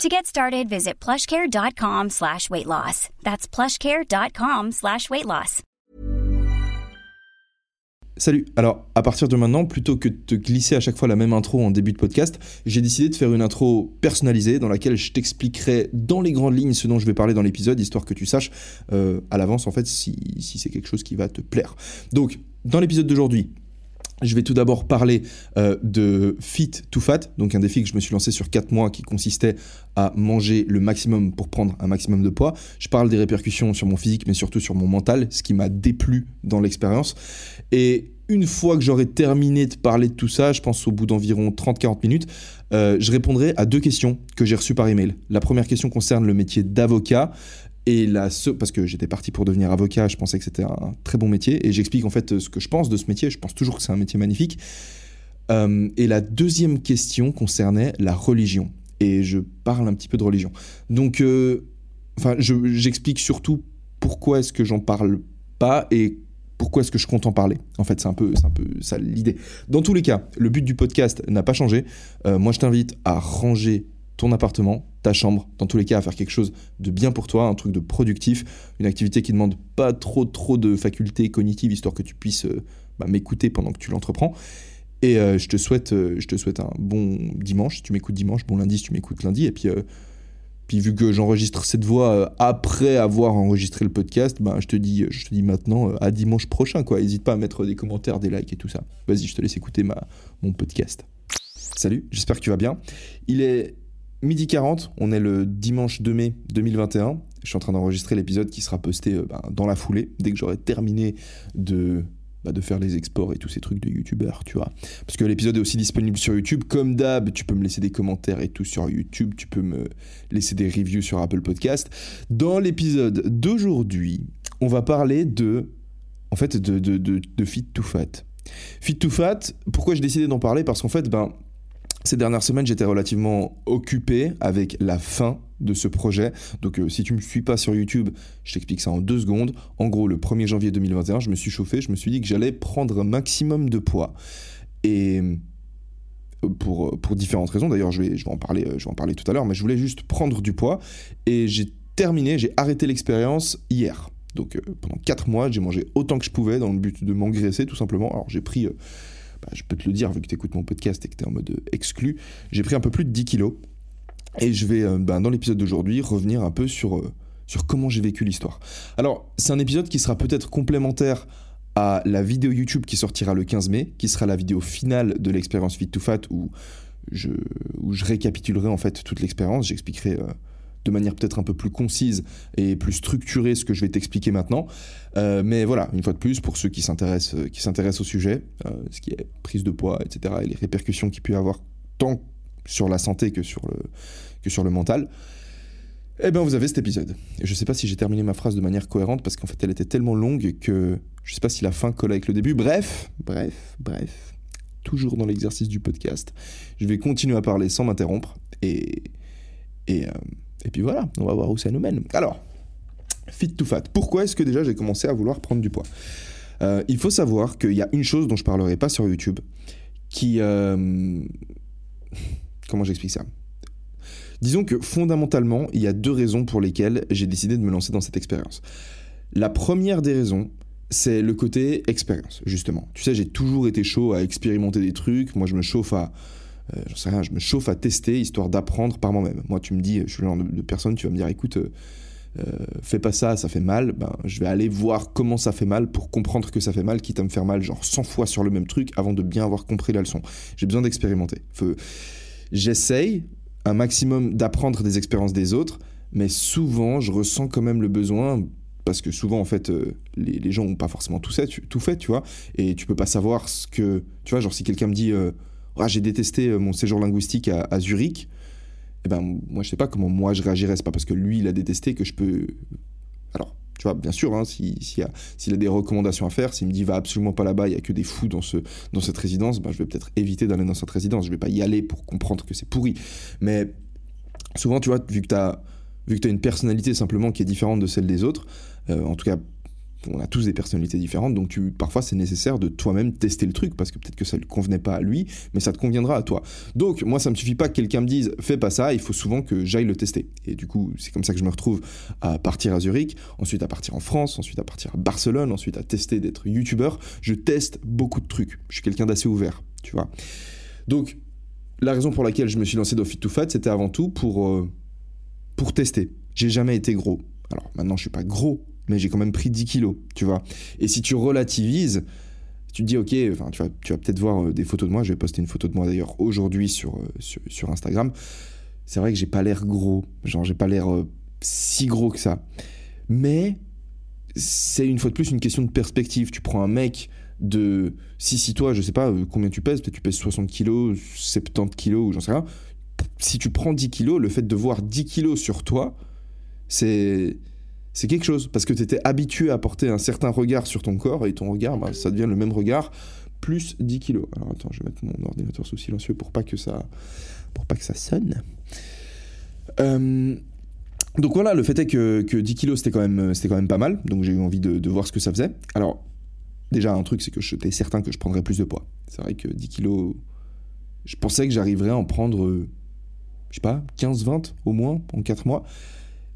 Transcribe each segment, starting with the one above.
To get started, visit plushcare.com slash weight loss. That's plushcare.com slash weight loss. Salut, alors à partir de maintenant, plutôt que de te glisser à chaque fois la même intro en début de podcast, j'ai décidé de faire une intro personnalisée dans laquelle je t'expliquerai dans les grandes lignes ce dont je vais parler dans l'épisode, histoire que tu saches euh, à l'avance en fait si, si c'est quelque chose qui va te plaire. Donc, dans l'épisode d'aujourd'hui, je vais tout d'abord parler euh, de Fit to Fat, donc un défi que je me suis lancé sur 4 mois qui consistait à manger le maximum pour prendre un maximum de poids. Je parle des répercussions sur mon physique, mais surtout sur mon mental, ce qui m'a déplu dans l'expérience. Et une fois que j'aurai terminé de parler de tout ça, je pense au bout d'environ 30-40 minutes, euh, je répondrai à deux questions que j'ai reçues par email. La première question concerne le métier d'avocat. Et parce que j'étais parti pour devenir avocat, je pensais que c'était un très bon métier. Et j'explique en fait ce que je pense de ce métier. Je pense toujours que c'est un métier magnifique. Euh, et la deuxième question concernait la religion. Et je parle un petit peu de religion. Donc, euh, enfin, j'explique surtout pourquoi est-ce que j'en parle pas et pourquoi est-ce que je compte en parler En fait, c'est un peu, un peu ça l'idée. Dans tous les cas, le but du podcast n'a pas changé. Euh, moi, je t'invite à ranger ton appartement, ta chambre, dans tous les cas à faire quelque chose de bien pour toi, un truc de productif, une activité qui demande pas trop trop de facultés cognitives histoire que tu puisses euh, bah, m'écouter pendant que tu l'entreprends. Et euh, je, te souhaite, euh, je te souhaite un bon dimanche si tu m'écoutes dimanche, bon lundi si tu m'écoutes lundi. Et puis, puis vu que j'enregistre cette voix après avoir enregistré le podcast, bah, je, te dis, je te dis maintenant à dimanche prochain. quoi. N'hésite pas à mettre des commentaires, des likes et tout ça. Vas-y, je te laisse écouter ma, mon podcast. Salut, j'espère que tu vas bien. Il est Midi 40, on est le dimanche 2 mai 2021. Je suis en train d'enregistrer l'épisode qui sera posté euh, ben, dans la foulée, dès que j'aurai terminé de, bah, de faire les exports et tous ces trucs de youtubeurs, tu vois. Parce que l'épisode est aussi disponible sur YouTube. Comme d'hab, tu peux me laisser des commentaires et tout sur YouTube. Tu peux me laisser des reviews sur Apple Podcast. Dans l'épisode d'aujourd'hui, on va parler de. En fait, de, de, de, de Fit to Fat. Fit to Fat, pourquoi j'ai décidé d'en parler? Parce qu'en fait, ben ces dernières semaines, j'étais relativement occupé avec la fin de ce projet. Donc euh, si tu ne me suis pas sur YouTube, je t'explique ça en deux secondes. En gros, le 1er janvier 2021, je me suis chauffé, je me suis dit que j'allais prendre un maximum de poids. Et euh, pour, pour différentes raisons, d'ailleurs je vais, je, vais en parler, euh, je vais en parler tout à l'heure, mais je voulais juste prendre du poids. Et j'ai terminé, j'ai arrêté l'expérience hier. Donc pendant 4 mois, j'ai mangé autant que je pouvais dans le but de m'engraisser tout simplement. Alors j'ai pris... Bah, je peux te le dire vu que tu écoutes mon podcast et que tu es en mode euh, exclu, j'ai pris un peu plus de 10 kilos. Et je vais, euh, bah, dans l'épisode d'aujourd'hui, revenir un peu sur, euh, sur comment j'ai vécu l'histoire. Alors, c'est un épisode qui sera peut-être complémentaire à la vidéo YouTube qui sortira le 15 mai, qui sera la vidéo finale de l'expérience Fit to Fat, où je, où je récapitulerai en fait toute l'expérience, j'expliquerai de manière peut-être un peu plus concise et plus structurée ce que je vais t'expliquer maintenant. Euh, mais voilà, une fois de plus, pour ceux qui s'intéressent, euh, qui s'intéressent au sujet, euh, ce qui est prise de poids, etc., et les répercussions qu'il peut y avoir tant sur la santé que sur le, que sur le mental, eh bien vous avez cet épisode. Et je ne sais pas si j'ai terminé ma phrase de manière cohérente parce qu'en fait elle était tellement longue que je ne sais pas si la fin colle avec le début. Bref, bref, bref. Toujours dans l'exercice du podcast. Je vais continuer à parler sans m'interrompre et, et, et puis voilà, on va voir où ça nous mène. Alors, fit to fat. Pourquoi est-ce que déjà j'ai commencé à vouloir prendre du poids euh, Il faut savoir qu'il y a une chose dont je parlerai pas sur YouTube qui... Euh, comment j'explique ça? Disons que fondamentalement, il y a deux raisons pour lesquelles j'ai décidé de me lancer dans cette expérience. La première des raisons, c'est le côté expérience, justement. Tu sais, j'ai toujours été chaud à expérimenter des trucs. Moi, je me chauffe à sais rien, je me chauffe à tester histoire d'apprendre par moi-même. Moi, tu me dis, je suis le genre de, personne, tu vas me dire, écoute, euh, euh, fais pas ça, ça fait mal. Ben, je vais aller voir comment ça fait mal pour comprendre que ça fait mal, quitte à me faire mal genre 100 fois sur le même truc avant de bien avoir compris la leçon. J'ai besoin d'expérimenter. J'essaye un maximum d'apprendre des expériences des autres, mais souvent, je ressens quand même le besoin parce que souvent en fait les, gens n'ont pas forcément tout fait, tout fait, tu vois, et tu peux pas savoir ce que, tu vois, genre si quelqu'un me dit ah, j'ai détesté euh, mon séjour linguistique à, Zurich, eh ben, moi, je sais pas comment moi je réagirais. C'est pas parce que lui, il a détesté que je peux. Alors, Tu vois, bien sûr, hein, s'il si a, des recommandations à faire, s'il me dit va absolument pas là-bas, il y a que des fous dans, ce, dans cette résidence, ben, je vais peut-être éviter d'aller dans cette résidence. Je vais pas y aller pour comprendre que c'est pourri. Mais souvent, tu vois, vu que tu as, vu que as une personnalité simplement qui est différente de celle des autres, euh, en tout cas on a tous des personnalités différentes, donc tu, parfois c'est nécessaire de toi-même tester le truc, parce que peut-être que ça ne convenait pas à lui, mais ça te conviendra à toi. Donc moi ça me suffit pas que quelqu'un me dise fais pas ça, il faut souvent que j'aille le tester. Et du coup c'est comme ça que je me retrouve à partir à Zurich, ensuite à partir en France, ensuite à partir à Barcelone, ensuite à tester d'être youtubeur. Je teste beaucoup de trucs, je suis quelqu'un d'assez ouvert, tu vois. Donc la raison pour laquelle je me suis lancé dans Fit to Fat, c'était avant tout pour, euh, pour tester. J'ai jamais été gros. Alors maintenant je suis pas gros, mais j'ai quand même pris 10 kilos, tu vois. Et si tu relativises, tu te dis, ok, enfin, tu vas, tu vas peut-être voir euh, des photos de moi. Je vais poster une photo de moi d'ailleurs aujourd'hui sur, euh, sur, Instagram. C'est vrai que j'ai pas l'air gros, genre j'ai pas l'air euh, si gros que ça. Mais c'est une fois de plus une question de perspective. Tu prends un mec de. Si, si toi, je sais pas combien tu pèses, peut-être tu pèses 60 kilos, 70 kilos, ou j'en sais rien. Si tu prends 10 kilos, le fait de voir 10 kilos sur toi, c'est c'est quelque chose, parce que tu étais habitué à porter un certain regard sur ton corps, et ton regard, bah, ça devient le même regard, plus 10 kilos. Alors attends, je vais mettre mon ordinateur sous silencieux pour pas que ça, pour pas que ça sonne. Euh, donc voilà, le fait est que, que 10 kilos, c'était quand, même, quand même pas mal, donc j'ai eu envie de, de, voir ce que ça faisait. Alors, déjà, un truc, c'est que j'étais certain que je prendrais plus de poids. C'est vrai que 10 kilos, je pensais que j'arriverais à en prendre, je sais pas, 15-20 au moins en 4 mois.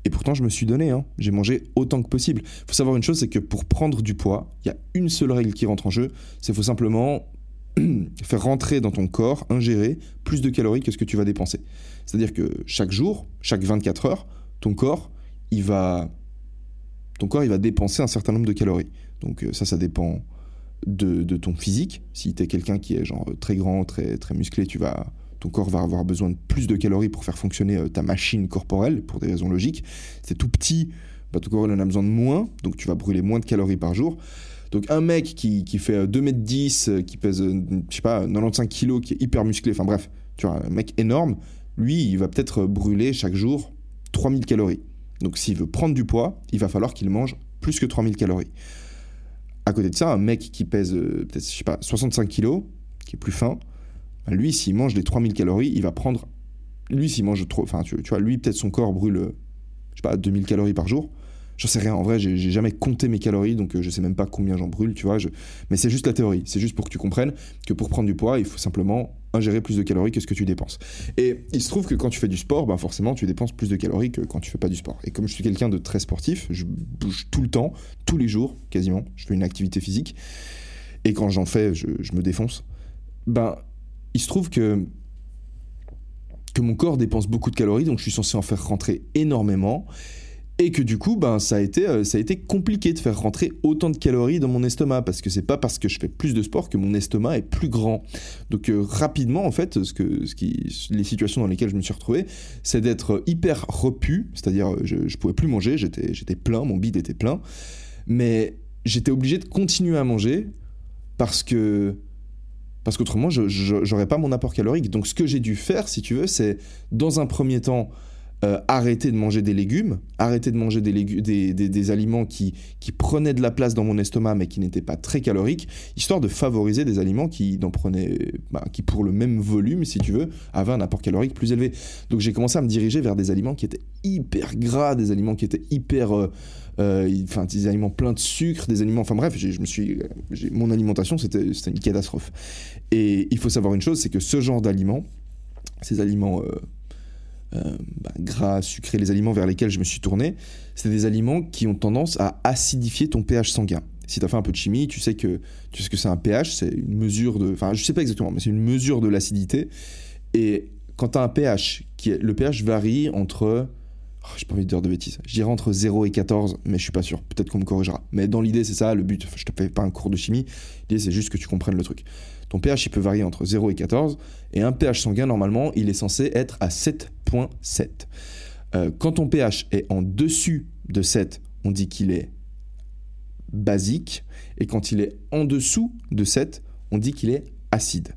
Et pourtant, je me suis donné, hein. j'ai mangé autant que possible. Il faut savoir une chose, c'est que pour prendre du poids, il y a une seule règle qui rentre en jeu, c'est faut simplement faire rentrer dans ton corps, ingérer plus de calories que ce que tu vas dépenser. C'est-à-dire que chaque jour, chaque 24 heures, ton corps, il va, ton corps, il va dépenser un certain nombre de calories. Donc euh, ça, ça dépend de, de ton physique. Si tu es quelqu'un qui est genre très grand, très, très musclé, tu vas ton corps va avoir besoin de plus de calories pour faire fonctionner euh, ta machine corporelle, pour des raisons logiques. C'est tout petit, bah, ton corps en a besoin de moins, donc tu vas brûler moins de calories par jour. Donc un mec qui, fait 2m10, euh, euh, qui pèse, je sais pas, 95 kg, qui est hyper musclé, enfin bref, tu vois, un mec énorme, lui, il va peut-être brûler chaque jour 3000 calories. Donc s'il veut prendre du poids, il va falloir qu'il mange plus que 3000 calories. À côté de ça, un mec qui pèse peut-être, je sais pas, 65 kg, qui est plus fin, lui, s'il mange les 3000 calories, il va prendre. Lui, s'il mange trop. Enfin, tu, vois, lui, peut-être son corps brûle, je sais pas, 2000 calories par jour. J'en sais rien, en vrai, j'ai jamais compté mes calories, donc euh, je sais même pas combien j'en brûle, tu vois. Mais c'est juste la théorie, c'est juste pour que tu comprennes que pour prendre du poids, il faut simplement ingérer plus de calories que ce que tu dépenses. Et il se trouve que quand tu fais du sport, bah forcément, tu dépenses plus de calories que quand tu fais pas du sport. Et comme je suis quelqu'un de très sportif, je bouge tout le temps, tous les jours, quasiment, je fais une activité physique. Et quand j'en fais, je me défonce. Ben, il se trouve que, que mon corps dépense beaucoup de calories, donc je suis censé en faire rentrer énormément. Et que du coup, ben, ça, a été, euh, ça a été compliqué de faire rentrer autant de calories dans mon estomac, parce que c'est pas parce que je fais plus de sport que mon estomac est plus grand. Donc euh, rapidement, en fait, ce que, ce qui, les situations dans lesquelles je me suis retrouvé, c'est d'être hyper repu, c'est-à-dire euh, je, je pouvais plus manger, j'étais, j'étais plein, mon bide était plein, mais j'étais obligé de continuer à manger parce que parce qu'autrement, je n'aurais pas mon apport calorique. Donc ce que j'ai dû faire, si tu veux, c'est dans un premier temps euh, arrêter de manger des légumes, arrêter de manger des, aliments qui, prenaient de la place dans mon estomac mais qui n'étaient pas très caloriques, histoire de favoriser des aliments qui, prenaient, bah, qui pour le même volume, si tu veux, avaient un apport calorique plus élevé. Donc j'ai commencé à me diriger vers des aliments qui étaient hyper gras, des aliments qui étaient hyper... Euh, euh, enfin des aliments pleins de sucre, des aliments, enfin bref, je me suis, mon alimentation c'était une catastrophe. Et il faut savoir une chose, c'est que ce genre d'aliments, ces aliments bah, gras, sucrés, les aliments vers lesquels je me suis tourné, c'est des aliments qui ont tendance à acidifier ton pH sanguin. Si tu as fait un peu de chimie, tu sais que tu sais que c'est un pH, c'est une mesure de, enfin je sais pas exactement, mais c'est une mesure de l'acidité. Et quand tu as un pH qui le pH varie entre Oh, j'ai pas envie de dire de bêtises. Je dirais entre 0 et 14, mais je suis pas sûr. Peut-être qu'on me corrigera. Mais dans l'idée, c'est ça, le but. je te fais pas un cours de chimie. L'idée, c'est juste que tu comprennes le truc. Ton pH, peut varier entre 0 et 14. Et un pH sanguin, normalement, il est censé être à 7.7. Euh, quand ton pH est en dessus de 7, on dit qu'il est basique. Et quand il est en dessous de 7, on dit qu'il est acide.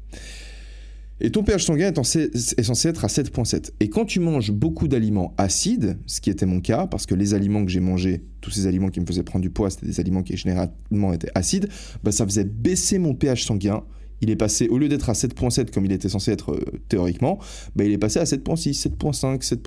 Et ton pH sanguin est, censé être à 7.7. Et quand tu manges beaucoup d'aliments acides, ce qui était mon cas, parce que les aliments que j'ai mangés, tous ces aliments qui me faisaient prendre du poids, c'était des aliments qui généralement étaient acides, bah, ça faisait baisser mon pH sanguin il est passé, au lieu d'être à 7.7 comme il était censé être euh, théoriquement, bah, il est passé à 7.6, 7.5, 7.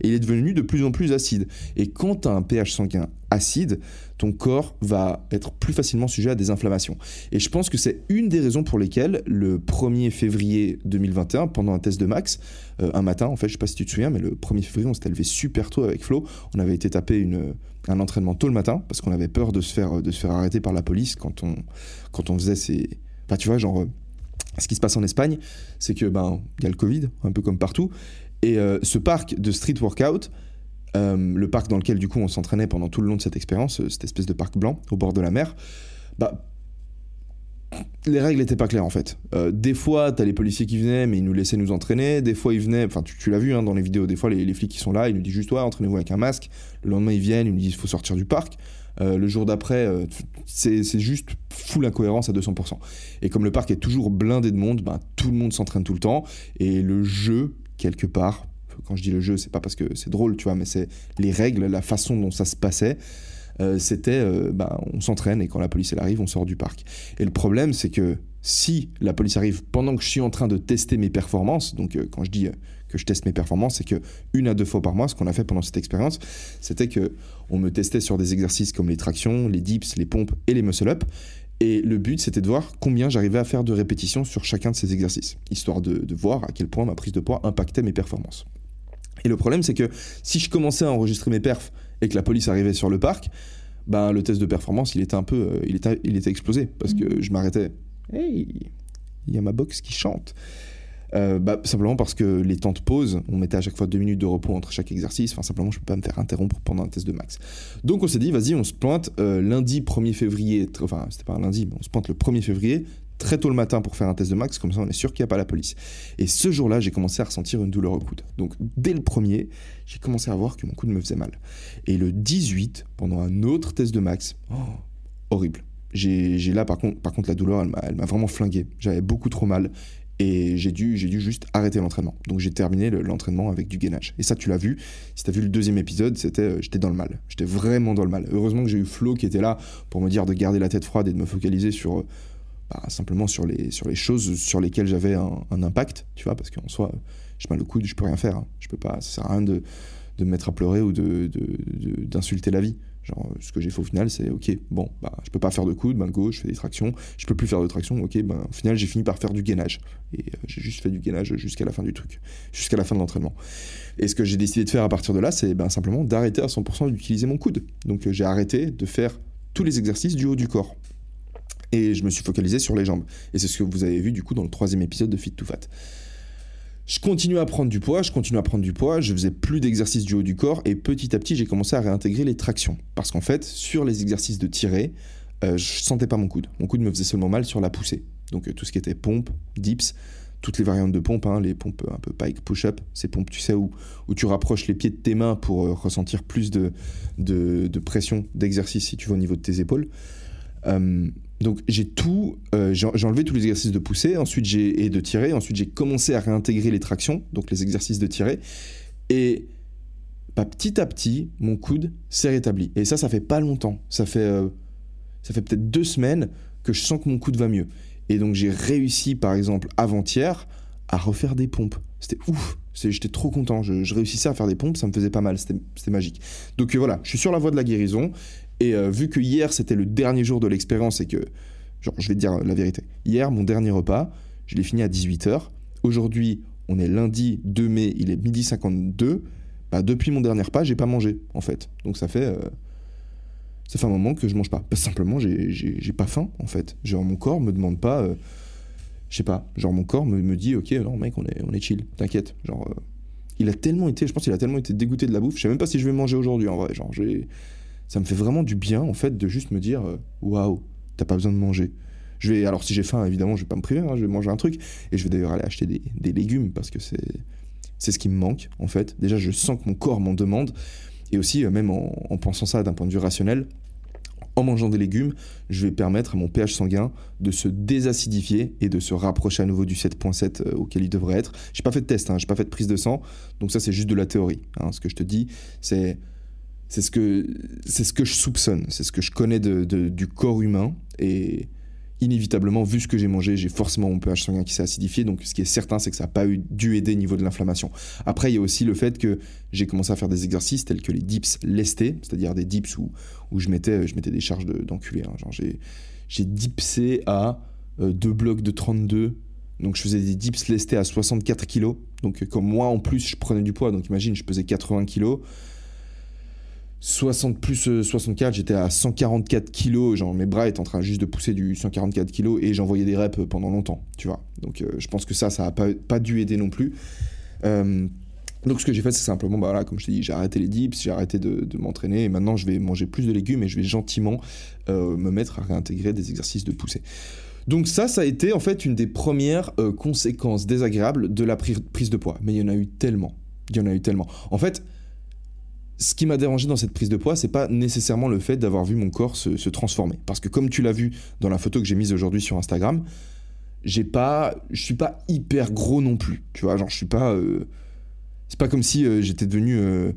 Et il est devenu de plus en plus acide. Et quand tu as un pH sanguin acide, ton corps va être plus facilement sujet à des inflammations. Et je pense que c'est une des raisons pour lesquelles le 1er février 2021, pendant un test de max, euh, un matin, en fait, je sais pas si tu te souviens, mais le 1er février, on s'était levé super tôt avec Flo. On avait été taper une, un entraînement tôt le matin parce qu'on avait peur de se faire, de se faire arrêter par la police quand on, quand on faisait ces Enfin, tu vois, genre, euh, ce qui se passe en Espagne, c'est que ben il y a le Covid, un peu comme partout, et euh, ce parc de street workout, euh, le parc dans lequel du coup on s'entraînait pendant tout le long de cette expérience, cette espèce de parc blanc au bord de la mer, bah les règles n'étaient pas claires en fait. des fois, tu as les policiers qui venaient, mais ils nous laissaient nous entraîner. Des fois, ils venaient, enfin, tu, l'as vu hein, dans les vidéos, des fois, les, flics qui sont là, ils nous disent juste, ouais, entraînez-vous avec un masque. Le lendemain, ils viennent, ils nous disent, il faut sortir du parc. Euh, le jour d'après, euh, c'est juste full incohérence à 200%. Et comme le parc est toujours blindé de monde, ben, tout le monde s'entraîne tout le temps. Et le jeu, quelque part, quand je dis le jeu, c'est pas parce que c'est drôle, tu vois, mais c'est les règles, la façon dont ça se passait. Euh, c'était, ben, on s'entraîne et quand la police elle arrive, on sort du parc. Et le problème, c'est que si la police arrive pendant que je suis en train de tester mes performances, donc quand je dis que je teste mes performances, c'est que une à deux fois par mois, ce qu'on a fait pendant cette expérience, c'était que on me testait sur des exercices comme les tractions, les dips, les pompes et les muscle-up. Et le but, c'était de voir combien j'arrivais à faire de répétitions sur chacun de ces exercices, histoire de, voir à quel point ma prise de poids impactait mes performances. Et le problème, c'est que si je commençais à enregistrer mes perfs et que la police arrivait sur le parc, ben, le test de performance, il était un peu, euh, il était, il était explosé parce que mmh. je m'arrêtais. Hey, il y a ma box qui chante. Euh, bah, simplement parce que les temps de pause, on mettait à chaque fois deux minutes de repos entre chaque exercice. Enfin, simplement, je peux pas me faire interrompre pendant un test de max. Donc, on s'est dit, vas-y, on se pointe euh, lundi 1er février. Enfin, c'était pas un lundi, mais on se pointe le 1er février, très tôt le matin pour faire un test de max. Comme ça, on est sûr qu'il n'y a pas la police. Et ce jour-là, j'ai commencé à ressentir une douleur au coude. Donc, dès le premier, j'ai commencé à voir que mon coude me faisait mal. Et le 18, pendant un autre test de max, oh, horrible. J'ai là, par contre, par contre, la douleur, elle m'a vraiment flingué. J'avais beaucoup trop mal. Et j'ai dû, j'ai dû juste arrêter l'entraînement. Donc j'ai terminé l'entraînement avec du gainage. Et ça, tu l'as vu. Si tu as vu le deuxième épisode, c'était, euh, j'étais dans le mal. J'étais vraiment dans le mal. Heureusement que j'ai eu Flo qui était là pour me dire de garder la tête froide et de me focaliser sur, euh, bah, simplement sur les, sur les choses sur lesquelles j'avais un, impact, tu vois, parce qu'en soi, j'ai mal le coude, je peux rien faire. Hein. Je peux pas, ça sert à rien de, de me mettre à pleurer ou de, d'insulter la vie. Genre, ce que j'ai fait au final, c'est ok, bon, bah, je peux pas faire de coude, ben go, je fais des tractions, je peux plus faire de tractions, ok, ben au final, j'ai fini par faire du gainage. Et euh, j'ai juste fait du gainage jusqu'à la fin du truc, jusqu'à la fin de l'entraînement. Et ce que j'ai décidé de faire à partir de là, c'est ben, simplement d'arrêter à 100% d'utiliser mon coude. Donc euh, j'ai arrêté de faire tous les exercices du haut du corps. Et je me suis focalisé sur les jambes. Et c'est ce que vous avez vu du coup dans le troisième épisode de Fit to Fat. Je continue à prendre du poids, je continue à prendre du poids, je faisais plus d'exercices du haut du corps et petit à petit j'ai commencé à réintégrer les tractions. Parce qu'en fait, sur les exercices de tirée, euh, je sentais pas mon coude. Mon coude me faisait seulement mal sur la poussée. Donc euh, tout ce qui était pompe, dips, toutes les variantes de pompe, hein, les pompes un peu pike, push-up, ces pompes, tu sais, où, tu rapproches les pieds de tes mains pour euh, ressentir plus de, de, pression d'exercice si tu vas au niveau de tes épaules. Donc j'ai tout, euh, j'ai enlevé tous les exercices de poussée, ensuite j'ai et de tirer, ensuite j'ai commencé à réintégrer les tractions, donc les exercices de tirer, et bah, petit à petit mon coude s'est rétabli. Et ça, ça fait pas longtemps, ça fait euh, ça fait peut-être deux semaines que je sens que mon coude va mieux. Et donc j'ai réussi par exemple avant-hier à refaire des pompes. C'était ouf, j'étais trop content. Je, réussissais à faire des pompes, ça me faisait pas mal, c'était magique. Donc euh, voilà, je suis sur la voie de la guérison et euh, vu que hier c'était le dernier jour de l'expérience et que, genre, je vais te dire la vérité, hier mon dernier repas, je l'ai fini à 18h. Aujourd'hui, on est lundi 2 mai, il est midi 52. Bah, depuis mon dernier repas, j'ai pas mangé en fait. Donc ça fait, euh, ça fait un moment que je mange pas. Bah, simplement, j'ai pas faim en fait. Genre mon corps me demande pas, euh, je sais pas, genre mon corps me, me, dit ok, non mec, on est, on est chill, t'inquiète. Genre, il a tellement été, je pense qu'il a tellement été dégoûté de la bouffe, je sais même pas si je vais manger aujourd'hui en vrai. Genre, j'ai ça me fait vraiment du bien en fait de juste me dire euh, waouh, t'as pas besoin de manger. Je vais, alors si j'ai faim, évidemment, je vais pas me priver, hein, je vais manger un truc et je vais d'ailleurs aller acheter des, des légumes parce que c'est c'est ce qui me manque en fait. Déjà, je sens que mon corps m'en demande et aussi euh, même en, pensant ça d'un point de vue rationnel, en mangeant des légumes, je vais permettre à mon pH sanguin de se désacidifier et de se rapprocher à nouveau du 7.7 euh, auquel il devrait être. J'ai pas fait de test, hein, j'ai pas fait de prise de sang, donc ça c'est juste de la théorie. Hein. Ce que je te dis, c'est c'est ce que c'est ce que je soupçonne, c'est ce que je connais de, du corps humain et inévitablement, vu ce que j'ai mangé, j'ai forcément mon pH sanguin qui s'est acidifié. Donc, ce qui est certain, c'est que ça n'a pas eu, dû aider au niveau de l'inflammation. Après, il y a aussi le fait que j'ai commencé à faire des exercices tels que les dips lestés, c'est-à-dire des dips où, où je, mettais, je mettais des charges d'enculé. hein. Genre, j'ai, dipsé à euh, deux blocs de 32. Donc, je faisais des dips lestés à 64 kg. Donc, comme moi, en plus, je prenais du poids. Donc, imagine, je pesais 80 kg. 60 plus 64, euh, j'étais à 144 kilos, genre mes bras étaient en train juste de pousser du 144 kilos et j'envoyais des reps pendant longtemps, tu vois. Donc euh, je pense que ça, ça n'a pas, pas, dû aider non plus. Euh, donc ce que j'ai fait, c'est simplement, bah, voilà, comme je t'ai dit, j'ai arrêté les dips, j'ai arrêté de, de m'entraîner et maintenant je vais manger plus de légumes et je vais gentiment me mettre à réintégrer des exercices de poussée. Donc ça, ça a été en fait une des premières conséquences désagréables de la prise de poids. Mais il y en a eu tellement. Il y en a eu tellement. En fait, ce qui m'a dérangé dans cette prise de poids, c'est pas nécessairement le fait d'avoir vu mon corps se, transformer. Parce que comme tu l'as vu dans la photo que j'ai mise aujourd'hui sur Instagram, j'ai pas, je suis pas hyper gros non plus. Tu vois, genre je suis pas, euh, c'est pas comme si euh, j'étais devenu euh,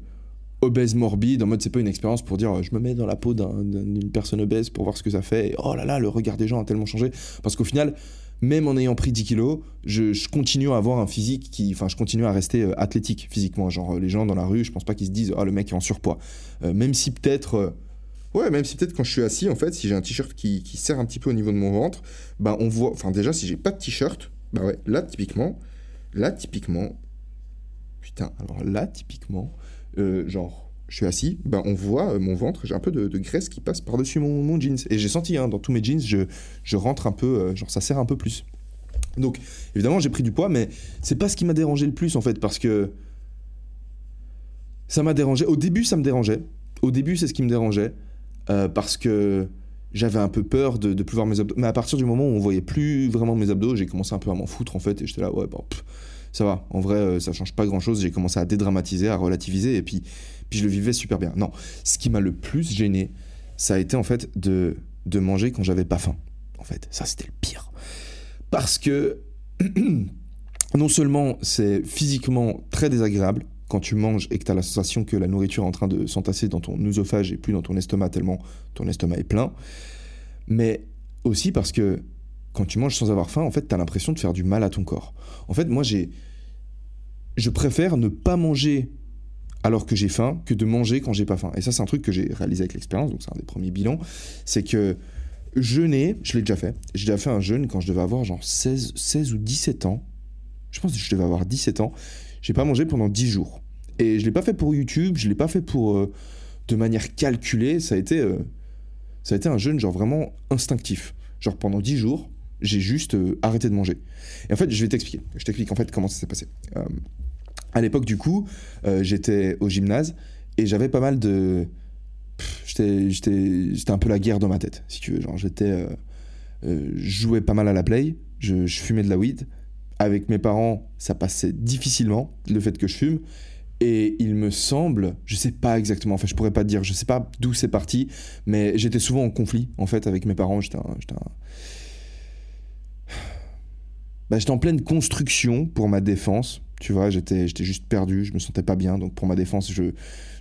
obèse morbide. En mode c'est pas une expérience pour dire je me mets dans la peau d'une personne obèse pour voir ce que ça fait. Oh là là, le regard des gens a tellement changé. Parce qu'au final, même en ayant pris 10 kilos, je, continue à avoir un physique qui. Enfin, je continue à rester euh, athlétique physiquement. Genre, les gens dans la rue, je pense pas qu'ils se disent, ah, le mec est en surpoids. Euh, même si peut-être. Euh, ouais, même si peut-être quand je suis assis, en fait, si j'ai un t-shirt qui, qui serre un petit peu au niveau de mon ventre, bah, on voit. Enfin, déjà, si j'ai pas de t-shirt, bah ouais, là, typiquement. Là, typiquement. Putain, alors là, typiquement. genre je suis assis, ben on voit euh, mon ventre, j'ai un peu de, graisse qui passe par-dessus mon, jeans. Et j'ai senti, hein, dans tous mes jeans, je, je rentre un peu, euh, genre ça serre un peu plus. Donc, évidemment, j'ai pris du poids, mais c'est pas ce qui m'a dérangé le plus, en fait, parce que ça m'a dérangé. Au début, ça me dérangeait. Au début, c'est ce qui me dérangeait, euh, parce que j'avais un peu peur de, de plus voir mes abdos. Mais à partir du moment où on voyait plus vraiment mes abdos, j'ai commencé un peu à m'en foutre, en fait, et j'étais là, ouais, bon, ça va. En vrai, ça change pas grand-chose. J'ai commencé à dédramatiser, à relativiser, et puis puis je le vivais super bien. Non, ce qui m'a le plus gêné, ça a été en fait de, de manger quand j'avais pas faim. En fait, ça c'était le pire. Parce que non seulement c'est physiquement très désagréable quand tu manges et que tu as la sensation que la nourriture est en train de s'entasser dans ton œsophage et plus dans ton estomac tellement ton estomac est plein, mais aussi parce que quand tu manges sans avoir faim, en fait, tu as l'impression de faire du mal à ton corps. En fait, moi, j'ai je préfère ne pas manger alors que j'ai faim que de manger quand j'ai pas faim. Et ça, c'est un truc que j'ai réalisé avec l'expérience, donc c'est un des premiers bilans. C'est que jeûner, je l'ai déjà fait. J'ai déjà fait un jeûne quand je devais avoir genre 16, 16 ou 17 ans. Je pense que je devais avoir 17 ans. J'ai pas mangé pendant 10 jours. Et je l'ai pas fait pour YouTube, je l'ai pas fait pour euh, de manière calculée. Ça a été, euh, ça a été un jeûne genre vraiment instinctif. Genre pendant 10 jours, j'ai juste euh, arrêté de manger. Et en fait, je vais t'expliquer. Je t'explique en fait comment ça s'est passé à l'époque, du coup, euh, j'étais au gymnase et j'avais pas mal de. J'étais un peu la guerre dans ma tête, si tu veux. Genre, j'étais. Euh, euh, je jouais pas mal à la play, je, fumais de la weed. Avec mes parents, ça passait difficilement, le fait que je fume. Et il me semble, je sais pas exactement, enfin je pourrais pas te dire, je sais pas d'où c'est parti, mais j'étais souvent en conflit en fait avec mes parents. J'étais bah, j'étais en pleine construction pour ma défense tu vois, j'étais, j'étais juste perdu, je me sentais pas bien. Donc pour ma défense, je,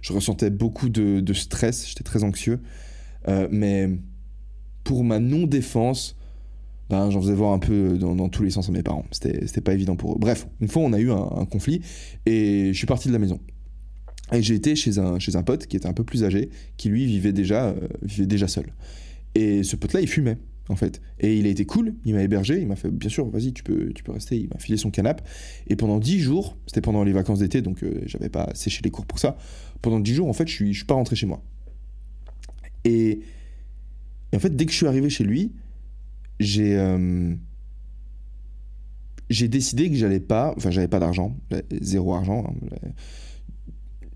je ressentais beaucoup de, de stress, j'étais très anxieux. Euh, mais pour ma non-défense, ben, j'en faisais voir un peu dans, tous les sens à mes parents. C'était, c'était pas évident pour eux. Bref, une fois, on a eu un, conflit et je suis parti de la maison. Et j'ai été chez un, chez un pote qui était un peu plus âgé, qui lui vivait déjà, euh, vivait déjà seul. Et ce pote-là, il fumait en fait. Et il a été cool, il m'a hébergé, il m'a fait bien sûr, vas-y, tu peux, tu peux rester, il m'a filé son canapé. Et pendant 10 jours, c'était pendant les vacances d'été, donc euh, j'avais pas séché les cours pour ça. Pendant 10 jours, en fait, je suis, je suis pas rentré chez moi. Et, en fait, dès que je suis arrivé chez lui, j'ai euh, décidé que j'allais pas, enfin, j'avais pas d'argent, zéro argent. Hein,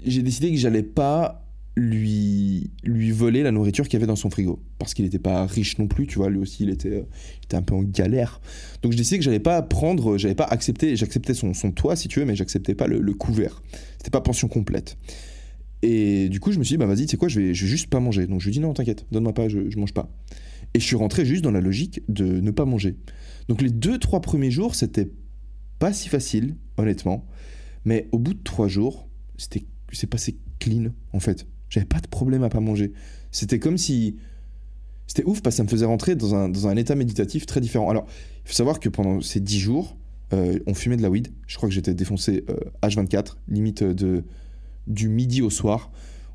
j'ai décidé que j'allais pas lui, lui voler la nourriture qu'il y avait dans son frigo. Parce qu'il n'était pas riche non plus, tu vois, lui aussi il était, euh, était un peu en galère. Donc je décidé que j'allais pas prendre, j'allais pas accepter, j'acceptais son, son toit si tu veux, mais j'acceptais pas le, le couvert. C'était pas pension complète. Et du coup, je me suis dit, bah vas-y, tu sais quoi, je vais, je vais juste pas manger. Donc je lui dit, non, t'inquiète, donne-moi pas, je, je mange pas. Et je suis rentré juste dans la logique de ne pas manger. Donc les deux, trois premiers jours, c'était pas si facile, honnêtement. Mais au bout de trois jours, c'était, c'est passé clean, en fait. J'avais pas de problème à pas manger. C'était comme si. C'était ouf parce que ça me faisait rentrer dans un, dans un état méditatif très différent. Alors, il faut savoir que pendant ces dix jours, euh, on fumait de la weed. Je crois que j'étais défoncé H24, euh, limite de, du midi au soir.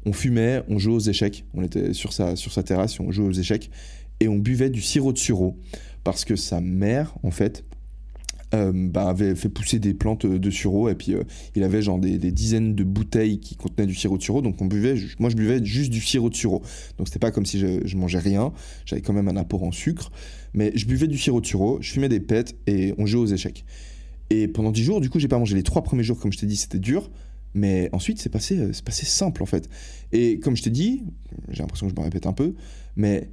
On fumait, on jouait aux échecs. On était sur sa, sur sa terrasse, on jouait aux échecs. Et on buvait du sirop de sureau. Parce que sa mère, en fait, euh, bah, avait fait pousser des plantes de sureau et puis euh, il avait genre des, dizaines de bouteilles qui contenaient du sirop de sureau donc on buvait moi je buvais juste du sirop de sureau. Donc c'était pas comme si je, mangeais rien. J'avais quand même un apport en sucre. Mais je buvais du sirop de sureau je fumais des pets et on jouait aux échecs. Et pendant 10 jours du coup j'ai pas mangé. Les trois premiers jours comme je t'ai dit c'était dur. Mais ensuite c'est passé euh, c'est passé simple en fait. Et comme je t'ai dit j'ai l'impression que je me répète un peu mais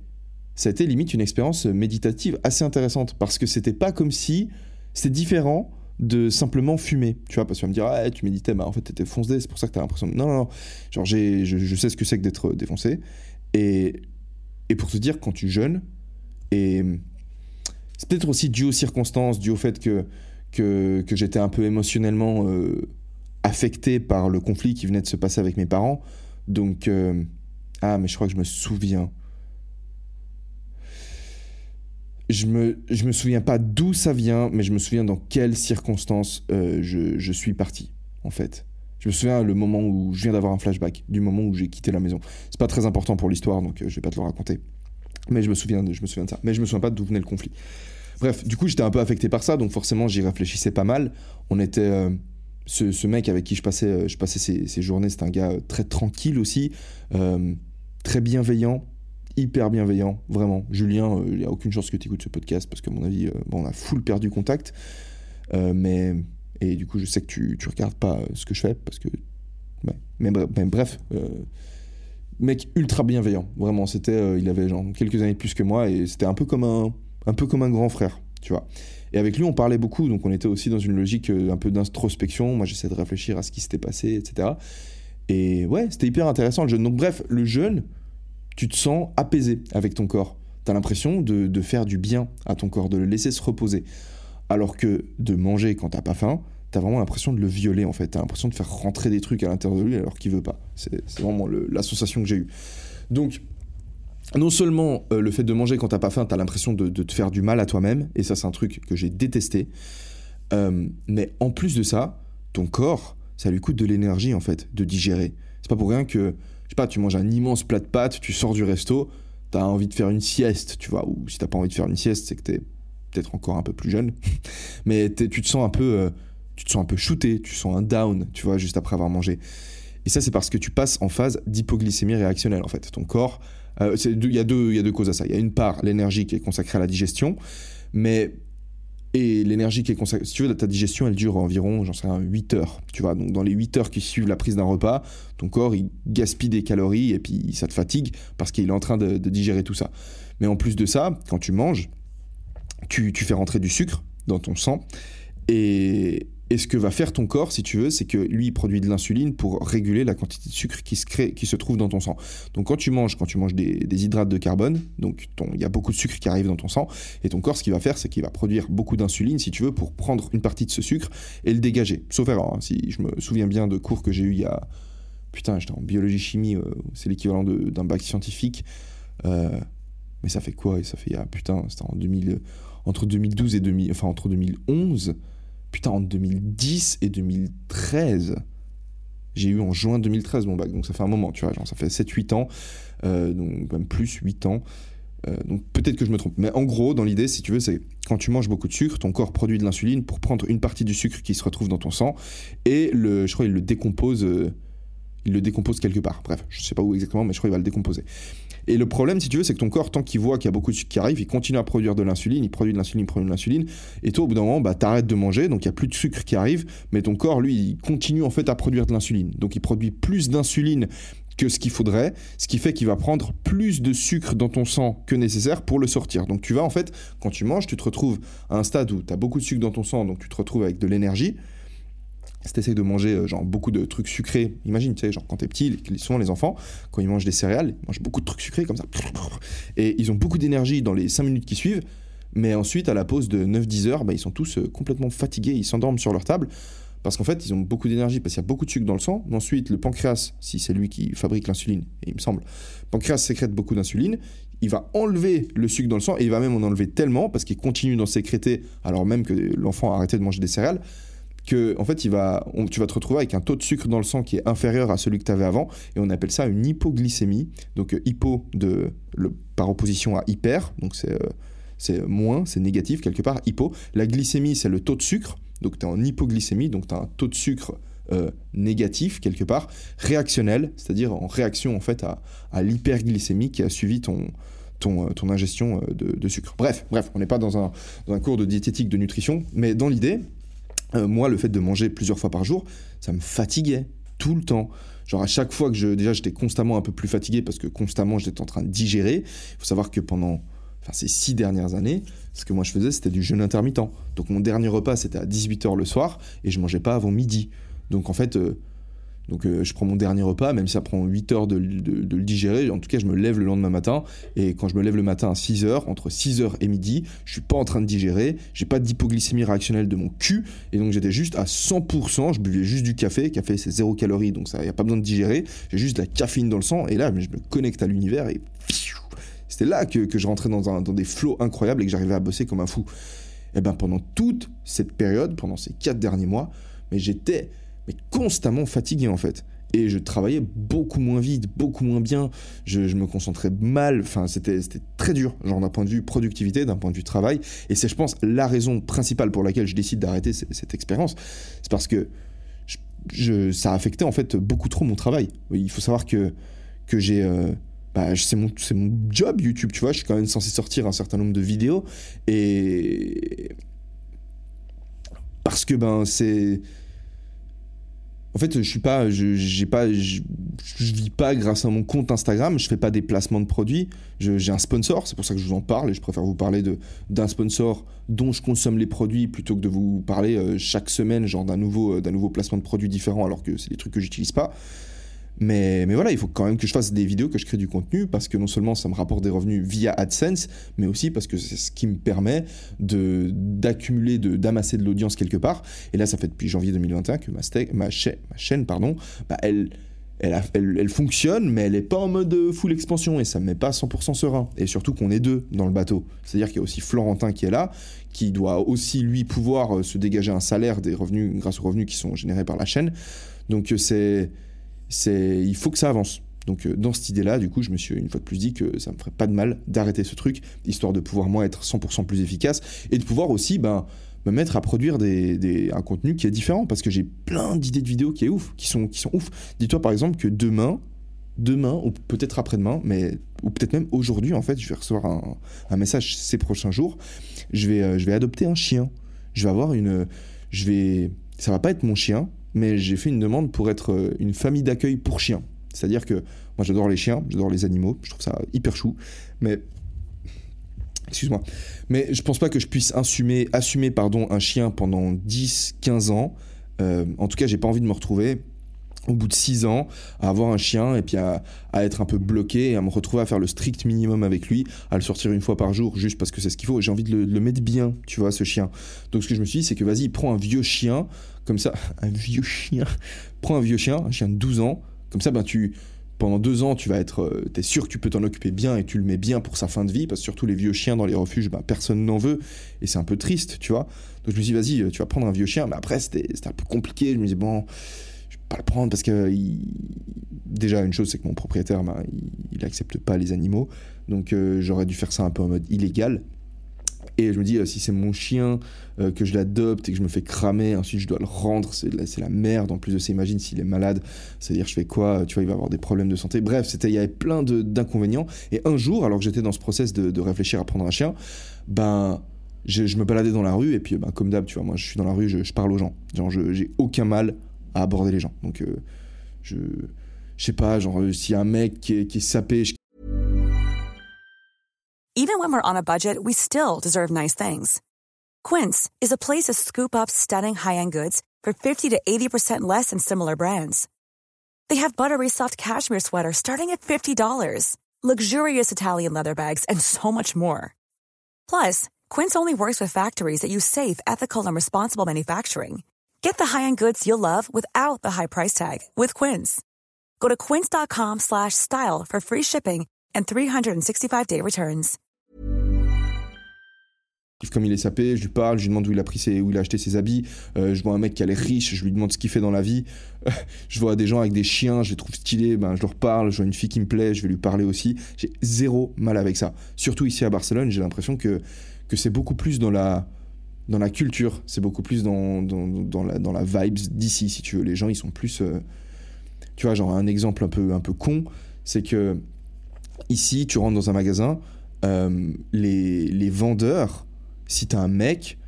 ça a été limite une expérience méditative assez intéressante parce que c'était pas comme si c'est différent de simplement fumer, tu vois, parce que tu vas me dire, ah, tu méditais, mais en fait, t'étais foncé, c'est pour ça que t'as l'impression. Non, non, non. Genre, je, je, sais ce que c'est que d'être défoncé. Et, et pour te dire, quand tu jeûnes, et c'est peut-être aussi dû aux circonstances, dû au fait que, que, que j'étais un peu émotionnellement euh, affecté par le conflit qui venait de se passer avec mes parents. Donc, euh, ah, mais je crois que je me souviens je me, je me souviens pas d'où ça vient, mais je me souviens dans quelles circonstances euh, je, je, suis parti, en fait. Je me souviens le moment où je viens d'avoir un flashback, du moment où j'ai quitté la maison. C'est pas très important pour l'histoire, donc euh, je vais pas te le raconter. Mais je me souviens de, je me souviens de ça. Mais je me souviens pas d'où venait le conflit. Bref, du coup, j'étais un peu affecté par ça, donc forcément, j'y réfléchissais pas mal. On était. Euh, ce, mec avec qui je passais, je passais ces, ces journées, c'est un gars très tranquille aussi, très bienveillant, hyper bienveillant, vraiment. Julien, il n'y a aucune chance que tu écoutes ce podcast parce qu'à mon avis, euh, bon, on a full perdu contact. Euh, mais, et du coup, je sais que tu, tu regardes pas euh, ce que je fais parce que. mais, bref, mec ultra bienveillant, vraiment. C'était, il avait genre quelques années plus que moi et c'était un peu comme un, un peu comme un grand frère, tu vois. Et avec lui, on parlait beaucoup, donc on était aussi dans une logique un peu d'introspection. Moi, j'essaie de réfléchir à ce qui s'était passé, etc. Et ouais, c'était hyper intéressant le jeûne. Donc bref, le jeûne, tu te sens apaisé avec ton corps. Tu as l'impression de, faire du bien à ton corps, de le laisser se reposer. Alors que de manger quand t'as pas faim, tu as vraiment l'impression de le violer en fait. Tu as l'impression de faire rentrer des trucs à l'intérieur de lui alors qu'il veut pas. C'est vraiment la sensation que j'ai eue. Donc, non seulement euh, le fait de manger quand t'as pas faim, tu as l'impression de, te faire du mal à toi-même, et ça c'est un truc que j'ai détesté, euh, mais en plus de ça, ton corps, ça lui coûte de l'énergie en fait, de digérer. C'est pas pour rien que pas, tu manges un immense plat de pâtes, tu sors du resto, tu as envie de faire une sieste, tu vois, ou si t'as pas envie de faire une sieste, c'est que t'es peut-être encore un peu plus jeune, mais tu te sens un peu, euh, tu te sens un peu shooté, tu sens un down, tu vois, juste après avoir mangé. Et ça, c'est parce que tu passes en phase d'hypoglycémie réactionnelle, en fait. Ton corps, euh, il y, a deux, y a deux causes à ça. Il y a une part, l'énergie qui est consacrée à la digestion, mais et l'énergie qui est consacrée, si tu veux, ta digestion, elle dure environ, j'en sais 8 heures. Tu vois, donc dans les 8 heures qui suivent la prise d'un repas, ton corps, il gaspille des calories et puis ça te fatigue parce qu'il est en train de, digérer tout ça. Mais en plus de ça, quand tu manges, tu, tu fais rentrer du sucre dans ton sang et, et ce que va faire ton corps, si tu veux, c'est que lui, il produit de l'insuline pour réguler la quantité de sucre qui se, crée, qui se trouve dans ton sang. Donc quand tu manges, quand tu manges des, hydrates de carbone, donc il y a beaucoup de sucre qui arrive dans ton sang, et ton corps, ce qu'il va faire, c'est qu'il va produire beaucoup d'insuline, si tu veux, pour prendre une partie de ce sucre et le dégager. Sauf erreur, hein, si je me souviens bien de cours que j'ai eu il y a... Putain, j'étais en biologie-chimie, euh, c'est l'équivalent d'un bac scientifique. Euh, mais ça fait quoi? Ça fait, ah, putain, c'était en 2000, entre 2012 et 2000, enfin entre 2011 putain, entre 2010 et 2013, j'ai eu en juin 2013 mon bac, donc ça fait un moment, tu vois, genre ça fait 7-8 ans, euh, donc même plus 8 ans. Euh, donc peut-être que je me trompe. Mais en gros, dans l'idée, si tu veux, c'est quand tu manges beaucoup de sucre, ton corps produit de l'insuline pour prendre une partie du sucre qui se retrouve dans ton sang et le, je crois il le décompose, euh, il le décompose quelque part. Bref, je sais pas où exactement, mais je crois qu'il va le décomposer. Et le problème, si tu veux, c'est que ton corps, tant qu'il voit qu'il y a beaucoup de sucre qui arrive, il continue à produire de l'insuline, il produit de l'insuline, il produit de l'insuline. Et toi, au bout d'un moment, bah, t'arrêtes de manger, donc il n'y a plus de sucre qui arrive, mais ton corps, lui, il continue en fait à produire de l'insuline. Donc il produit plus d'insuline que ce qu'il faudrait, ce qui fait qu'il va prendre plus de sucre dans ton sang que nécessaire pour le sortir. Donc tu vas en fait, quand tu manges, tu te retrouves à un stade où tu as beaucoup de sucre dans ton sang, donc tu te retrouves avec de l'énergie. Si tu de manger genre beaucoup de trucs sucrés, imagine, tu sais, genre quand t'es petit, souvent les enfants, quand ils mangent des céréales, ils mangent beaucoup de trucs sucrés comme ça. Et ils ont beaucoup d'énergie dans les 5 minutes qui suivent, mais ensuite, à la pause de 9-10 heures, bah, ils sont tous complètement fatigués, ils s'endorment sur leur table parce qu'en fait, ils ont beaucoup d'énergie, parce qu'il y a beaucoup de sucre dans le sang. Ensuite, le pancréas, si c'est lui qui fabrique l'insuline, et il me semble, le pancréas sécrète beaucoup d'insuline. Il va enlever le sucre dans le sang, et il va même en enlever tellement, parce qu'il continue d'en sécréter, alors même que l'enfant a arrêté de manger des céréales, que en fait, il va, tu vas te retrouver avec un taux de sucre dans le sang qui est inférieur à celui que tu avais avant, et on appelle ça une hypoglycémie. Donc, euh, hypo de, par opposition à hyper, donc c'est. Euh, c'est moins, c'est négatif quelque part, hypo. La glycémie, c'est le taux de sucre. Donc tu es en hypoglycémie, donc tu as un taux de sucre euh, négatif quelque part, réactionnel, c'est-à-dire en réaction en fait à, l'hyperglycémie qui a suivi ton, ton, ton ingestion euh, de, sucre. Bref, bref, on n'est pas dans un, cours de diététique de nutrition, mais dans l'idée, moi le fait de manger plusieurs fois par jour, ça me fatiguait tout le temps. Genre à chaque fois que je déjà j'étais constamment un peu plus fatigué parce que constamment j'étais en train de digérer. Il faut savoir que pendant enfin, ces six dernières années, ce que moi je faisais, c'était du jeûne intermittent. Donc mon dernier repas, c'était à 18h le soir, et je mangeais pas avant midi. Donc en fait, euh, donc, euh, je prends mon dernier repas, même si ça prend 8 heures de, le digérer. En tout cas, je me lève le lendemain matin. Et quand je me lève le matin à 6 heures, entre 6 heures et midi, je suis pas en train de digérer. J'ai pas d'hypoglycémie réactionnelle de mon cul. Et donc, j'étais juste à 100%. Je buvais juste du café. Café, c'est zéro calorie. Donc, il n'y a pas besoin de digérer. J'ai juste de la caféine dans le sang. Et là, je me connecte à l'univers et c'était là que, je rentrais dans, dans des flots incroyables et que j'arrivais à bosser comme un fou. Et eh ben pendant toute cette période, pendant ces quatre derniers mois, mais j'étais mais constamment fatigué en fait. Et je travaillais beaucoup moins vite, beaucoup moins bien. Je, me concentrais mal. Enfin, c'était très dur, genre d'un point de vue productivité, d'un point de vue travail. Et c'est, je pense, la raison principale pour laquelle je décide d'arrêter cette, expérience. C'est parce que je, ça affectait en fait beaucoup trop mon travail. Il faut savoir que, que j'ai. Euh, bah, c'est mon, mon job YouTube, tu vois, je suis quand même censé sortir un certain nombre de vidéos et parce que ben c'est en fait, je suis pas, je, j'ai pas, je, vis pas grâce à mon compte Instagram. Je fais pas des placements de produits. j'ai un sponsor, c'est pour ça que je vous en parle et je préfère vous parler de d'un sponsor dont je consomme les produits plutôt que de vous parler euh, chaque semaine genre d'un nouveau euh, d'un nouveau placement de produit différent alors que c'est des trucs que j'utilise pas. Mais, mais voilà, il faut quand même que je fasse des vidéos, que je crée du contenu, parce que non seulement ça me rapporte des revenus via AdSense, mais aussi parce que c'est ce qui me permet de, d'accumuler, de, d'amasser de l'audience quelque part. Et là, ça fait depuis janvier 2021 que ma, ma, chaîne, ma chaîne pardon, bah, elle, elle, elle, fonctionne, mais elle n'est pas en mode full expansion, et ça ne me met pas 100% serein. Et surtout qu'on est deux dans le bateau. C'est-à-dire qu'il y a aussi Florentin qui est là, qui doit aussi, lui, pouvoir euh, se dégager un salaire des revenus, grâce aux revenus qui sont générés par la chaîne. Donc euh, c'est c'est il faut que ça avance. Donc euh, dans cette idée-là, du coup, je me suis une fois de plus dit que ça me ferait pas de mal d'arrêter ce truc, histoire de pouvoir moi être 100% plus efficace et de pouvoir aussi ben, me mettre à produire des, un contenu qui est différent parce que j'ai plein d'idées de vidéos qui est ouf, qui sont qui sont ouf. Dis-toi par exemple que demain, demain ou peut-être après-demain, mais ou peut-être même aujourd'hui en fait, je vais recevoir un, un, message ces prochains jours. Je vais euh, je vais adopter un chien. Je vais avoir une je vais ça va pas être mon chien, mais j'ai fait une demande pour être euh, une famille d'accueil pour chiens. C'est-à-dire que moi j'adore les chiens, j'adore les animaux, je trouve ça hyper chou, mais excuse-moi, mais je pense pas que je puisse assumer, pardon, un chien pendant 10-15 ans. Euh, en tout cas, j'ai pas envie de me retrouver au bout de 6 ans à avoir un chien et puis à, être un peu bloqué et à me retrouver à faire le strict minimum avec lui, à le sortir une fois par jour juste parce que c'est ce qu'il faut. J'ai envie de le, mettre bien, tu vois, ce chien. Donc ce que je me suis dit, c'est que vas-y, prends un vieux chien comme ça, un vieux chien. Prends un vieux chien, un chien de 12 ans, comme ça, ben, tu, pendant deux ans, tu vas être, euh, es sûr que tu peux t'en occuper bien et tu le mets bien pour sa fin de vie, parce que surtout les vieux chiens dans les refuges, ben, personne n'en veut, et c'est un peu triste, tu vois. Donc je me suis dit, vas-y, euh, tu vas prendre un vieux chien, mais après c'était un peu compliqué, je me dis, bon, pas le prendre parce que déjà une chose c'est que mon propriétaire ben, il, accepte pas les animaux donc euh, j'aurais dû faire ça un peu en mode illégal et je me dis, euh, si c'est mon chien, euh, que je l'adopte et que je me fais cramer, ensuite je dois le rendre, c'est la, la, merde. En plus de ça, imagine s'il est malade, c'est-à-dire je fais quoi? Tu vois, il va avoir des problèmes de santé. Bref, c'était, il y avait plein d'inconvénients. Et un jour, alors que j'étais dans ce process de, réfléchir à prendre un chien, ben, je, me baladais dans la rue et puis, ben, comme d'hab, tu vois, moi je suis dans la rue, je, parle aux gens. Genre, j'ai aucun mal à aborder les gens. Donc, euh, je, sais pas, genre, euh, s'il y a un mec qui est, qui est sapé, je Even when we're on a budget, we still deserve nice things. Quince is a place to scoop up stunning high-end goods for 50 to 80% less than similar brands. They have buttery soft cashmere sweaters starting at $50, luxurious Italian leather bags, and so much more. Plus, Quince only works with factories that use safe, ethical, and responsible manufacturing. Get the high-end goods you'll love without the high price tag with Quince. Go to quince.com slash style for free shipping and 365-day returns. Comme il est sapé, je lui parle, je lui demande où il a pris ses, où il a acheté ses habits. Euh, je vois un mec qui a l'air riche, je lui demande ce qu'il fait dans la vie. je vois des gens avec des chiens, je les trouve stylés, ben, je leur parle. Je vois une fille qui me plaît, je vais lui parler aussi. J'ai zéro mal avec ça. Surtout ici à Barcelone, j'ai l'impression que, que c'est beaucoup plus dans la, dans la culture, c'est beaucoup plus dans, dans, la, dans la vibes d'ici, si tu veux. Les gens, ils sont plus. Euh, tu vois, genre un exemple un peu, un peu con, c'est que ici, tu rentres dans un magasin, euh, les, les vendeurs, si t'as un mec,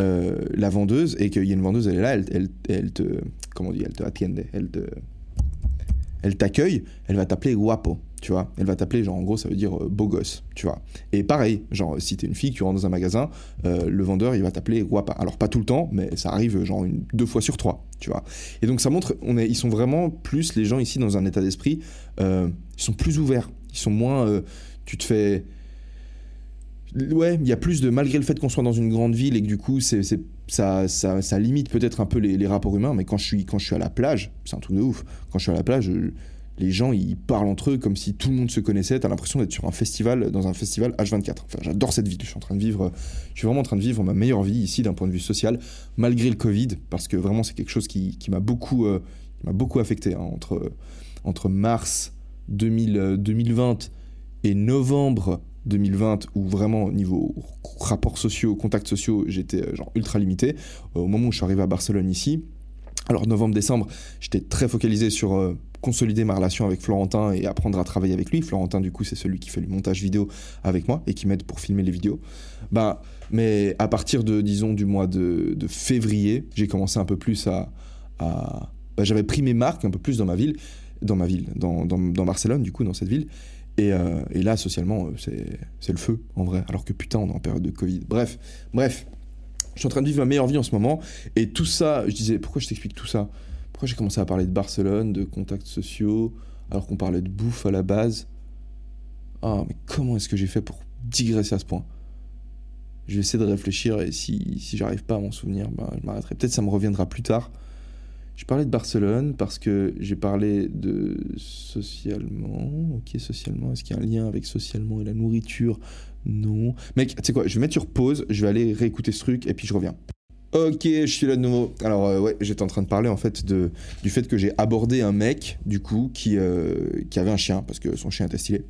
euh, la vendeuse, et qu'il y a une vendeuse, elle est là, elle, elle, elle te. Comment on dit Elle te atiende, elle te. Elle t'accueille, elle va t'appeler guapo, tu vois. Elle va t'appeler, genre, en gros, ça veut dire euh, beau gosse, tu vois. Et pareil, genre, si t'es une fille, tu rentres dans un magasin, euh, le vendeur, il va t'appeler guapa. Alors, pas tout le temps, mais ça arrive, genre, deux fois sur trois, tu vois. Et donc, ça montre, on est, ils sont vraiment plus, les gens ici, dans un état d'esprit, euh, ils sont plus ouverts. Ils sont moins. tu te fais. Ouais, il y a plus de. Malgré le fait qu'on soit dans une grande ville et que du coup, c'est, ça, ça, limite peut-être un peu les, rapports humains, mais quand je, suis, quand je suis à la plage, c'est un truc de ouf. Quand je suis à la plage, les gens, ils parlent entre eux comme si tout le monde se connaissait. T'as l'impression d'être sur un festival, dans un festival H24. Enfin, j'adore cette ville. Je suis en train de vivre. Je suis vraiment en train de vivre ma meilleure vie ici d'un point de vue social, malgré le Covid, parce que vraiment, c'est quelque chose qui, m'a beaucoup, euh, beaucoup affecté. hein, entre, entre mars 2000, euh, 2020 et novembre 2020, où vraiment, au niveau rapports sociaux, contacts sociaux, j'étais euh, genre ultra limité. Au moment où je suis arrivé à Barcelone ici, alors novembre-décembre, j'étais très focalisé sur consolider ma relation avec Florentin et apprendre à travailler avec lui. Florentin, du coup, c'est celui qui fait le montage vidéo avec moi et qui m'aide pour filmer les vidéos. Bah, mais à partir de, disons, du mois de, février, j'ai commencé un peu plus à... bah, J'avais pris mes marques un peu plus dans ma ville, dans ma ville, dans, dans, dans Barcelone, du coup, dans cette ville. Et, euh, et là, socialement, euh, c'est le feu, en vrai. Alors que putain, on est en période de Covid. Bref, bref. Je suis en train de vivre ma meilleure vie en ce moment. Et tout ça, je disais, pourquoi je t'explique tout ça? Pourquoi j'ai commencé à parler de Barcelone, de contacts sociaux, alors qu'on parlait de bouffe à la base? Ah, mais comment est-ce que j'ai fait pour digresser à ce point? Je vais essayer de réfléchir et si, si j'arrive pas à m'en souvenir, ben, je m'arrêterai. Peut-être ça me reviendra plus tard. Je parlais de Barcelone parce que j'ai parlé de socialement. Ok, socialement, est-ce qu'il y a un lien avec socialement et la nourriture? Non. Mec, tu sais quoi, je vais mettre sur pause, je vais aller réécouter ce truc et puis je reviens. Ok, je suis là de nouveau. Alors euh, ouais, j'étais en train de parler en fait de, du fait que j'ai abordé un mec du coup qui, euh, qui avait un chien parce que son chien était stylé.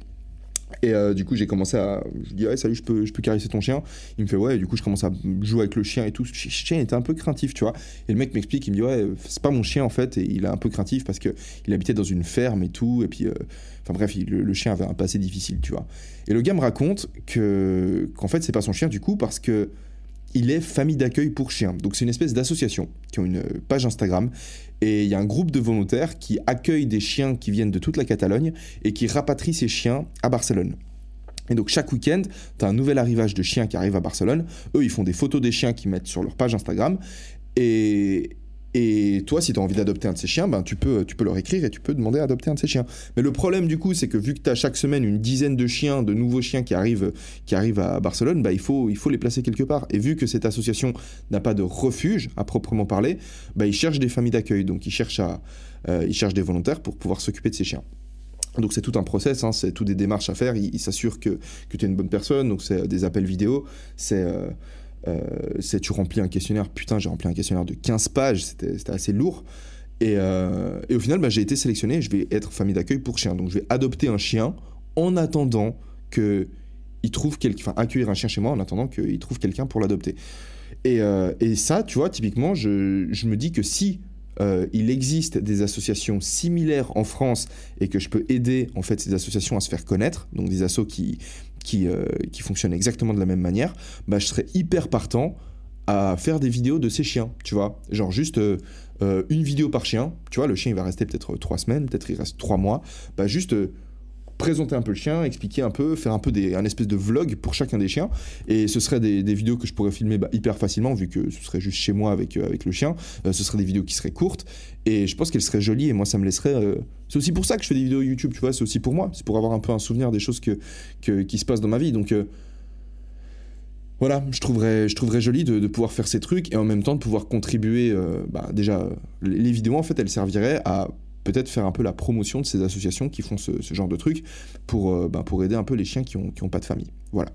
Et euh, du coup j'ai commencé à, je lui dis ouais salut je peux, je peux caresser ton chien. Il me fait ouais du coup je commence à jouer avec le chien et tout. Le chien était un peu craintif tu vois. Et le mec m'explique, il me dit ouais c'est pas mon chien en fait et il est un peu craintif parce que il habitait dans une ferme et tout et puis enfin bref le, le chien avait un passé difficile tu vois. Et le gars me raconte que qu'en fait c'est pas son chien du coup parce que il est famille d'accueil pour chiens. Donc c'est une espèce d'association qui ont une euh, page Instagram et il y a un groupe de volontaires qui accueillent des chiens qui viennent de toute la Catalogne et qui rapatrient ces chiens à Barcelone. Et donc chaque week-end, tu as un nouvel arrivage de chiens qui arrive à Barcelone. Eux, ils font des photos des chiens qu'ils mettent sur leur page Instagram. Et, et toi, si tu as envie d'adopter un de ces chiens, ben, tu, peux, tu peux leur écrire et tu peux demander à adopter un de ces chiens. Mais le problème du coup, c'est que vu que tu as chaque semaine une dizaine de chiens, de nouveaux chiens qui arrivent, qui arrivent à Barcelone, bah, il, faut, il faut les placer quelque part. Et vu que cette association n'a pas de refuge à proprement parler, bah, ils cherchent des familles d'accueil. Donc ils cherchent, à, euh, ils cherchent des volontaires pour pouvoir s'occuper de ces chiens. Donc c'est tout un process, hein, c'est tout des démarches à faire. Ils il s'assurent que, que tu es une bonne personne, donc c'est des appels vidéo, c'est euh, euh, c'est tu remplis un questionnaire. Putain, j'ai rempli un questionnaire de 15 pages, c'était assez lourd. Et, euh, au final, bah, j'ai été sélectionné, je vais être famille d'accueil pour chien. Donc je vais adopter un chien en attendant que il trouve quelqu'un, enfin accueillir un chien chez moi en attendant qu'il trouve quelqu'un pour l'adopter. Et, euh, ça, tu vois, typiquement, je, me dis que si euh, il existe des associations similaires en France et que je peux aider en fait ces associations à se faire connaître, donc des assos qui, qui, euh, qui fonctionnent exactement de la même manière, bah, je serais hyper partant à faire des vidéos de ces chiens, tu vois. Genre juste euh, euh, une vidéo par chien, tu vois, le chien il va rester peut-être trois semaines, peut-être il reste trois mois, bah juste présenter un peu le chien, expliquer un peu, faire un peu des, un espèce de vlog pour chacun des chiens. Et ce serait des, vidéos que je pourrais filmer bah, hyper facilement, vu que ce serait juste chez moi avec, euh, avec le chien. Euh, ce seraient des vidéos qui seraient courtes. Et je pense qu'elles seraient jolies, et moi, ça me laisserait. Euh, c'est aussi pour ça que je fais des vidéos YouTube, tu vois, c'est aussi pour moi. C'est pour avoir un peu un souvenir des choses que, qui se passent dans ma vie. Donc. voilà, je trouverais, je trouverais joli de, pouvoir faire ces trucs et en même temps de pouvoir contribuer. bah, déjà, les vidéos, en fait, elles serviraient à peut-être faire un peu la promotion de ces associations qui font ce, genre de trucs pour, euh, bah, pour aider un peu les chiens qui n'ont qui ont pas de famille. Voilà.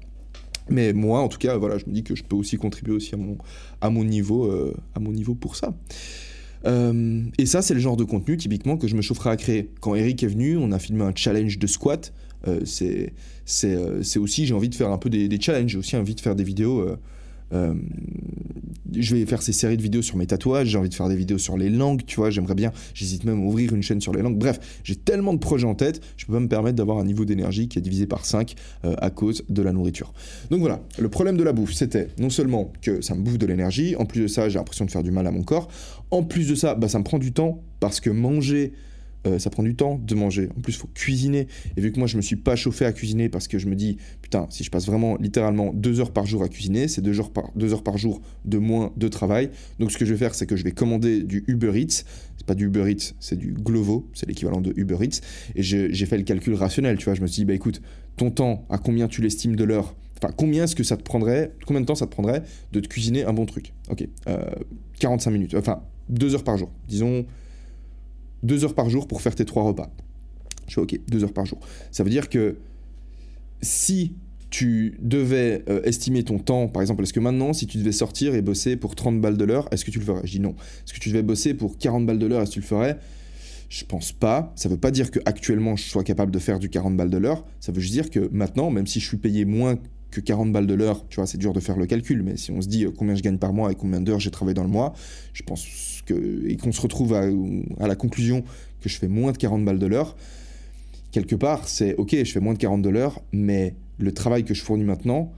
Mais moi, en tout cas, voilà, je me dis que je peux aussi contribuer aussi à mon, à mon, niveau, euh, à mon niveau pour ça. Euh, et ça, c'est le genre de contenu typiquement que je me chaufferais à créer. Quand Eric est venu, on a filmé un challenge de squat. c'est c'est aussi, j'ai envie de faire un peu des challenges, j'ai aussi envie de faire des vidéos euh, je vais faire ces séries de vidéos sur mes tatouages, j'ai envie de faire des vidéos sur les langues, tu vois, j'aimerais bien, j'hésite même à ouvrir une chaîne sur les langues. Bref, j'ai tellement de projets en tête, je peux pas me permettre d'avoir un niveau d'énergie qui est divisé par 5 euh, à cause de la nourriture. Donc voilà, le problème de la bouffe, c'était non seulement que ça me bouffe de l'énergie, en plus de ça, j'ai l'impression de faire du mal à mon corps, en plus de ça, bah, ça me prend du temps parce que manger euh, ça prend du temps de manger. En plus, il faut cuisiner. Et vu que moi, je me suis pas chauffé à cuisiner parce que je me dis, putain, si je passe vraiment littéralement deux heures par jour à cuisiner, c'est deux, heures par, deux heures par jour de moins de travail. Donc, ce que je vais faire, c'est que je vais commander du Uber Eats. C'est pas du Uber Eats, c'est du Glovo. C'est l'équivalent de Uber Eats. Et j'ai fait le calcul rationnel. Tu vois, je me suis dit, bah écoute, ton temps, à combien tu l'estimes de l'heure? Enfin, combien est-ce que ça te prendrait Combien de temps ça te prendrait de te cuisiner un bon truc? Ok, 45 euh, minutes. Enfin, deux heures par jour. Disons deux heures par jour pour faire tes trois repas. Je fais ok, deux heures par jour. Ça veut dire que si tu devais euh, estimer ton temps, par exemple, est-ce que maintenant, si tu devais sortir et bosser pour 30 balles de l'heure, est-ce que tu le ferais? Je dis non. Est-ce que tu devais bosser pour 40 balles de l'heure, est-ce que tu le ferais? Je pense pas. Ça veut pas dire que actuellement je sois capable de faire du 40 balles de l'heure. Ça veut juste dire que maintenant, même si je suis payé moins que 40 balles de l'heure, tu vois, c'est dur de faire le calcul, mais si on se dit euh, combien je gagne par mois et combien d'heures j'ai travaillé dans le mois, je pense et qu'on se retrouve à, la conclusion que je fais moins de 40 balles de l'heure, quelque part, c'est ok, je fais moins de 40 de l'heure, mais le travail que je fournis maintenant,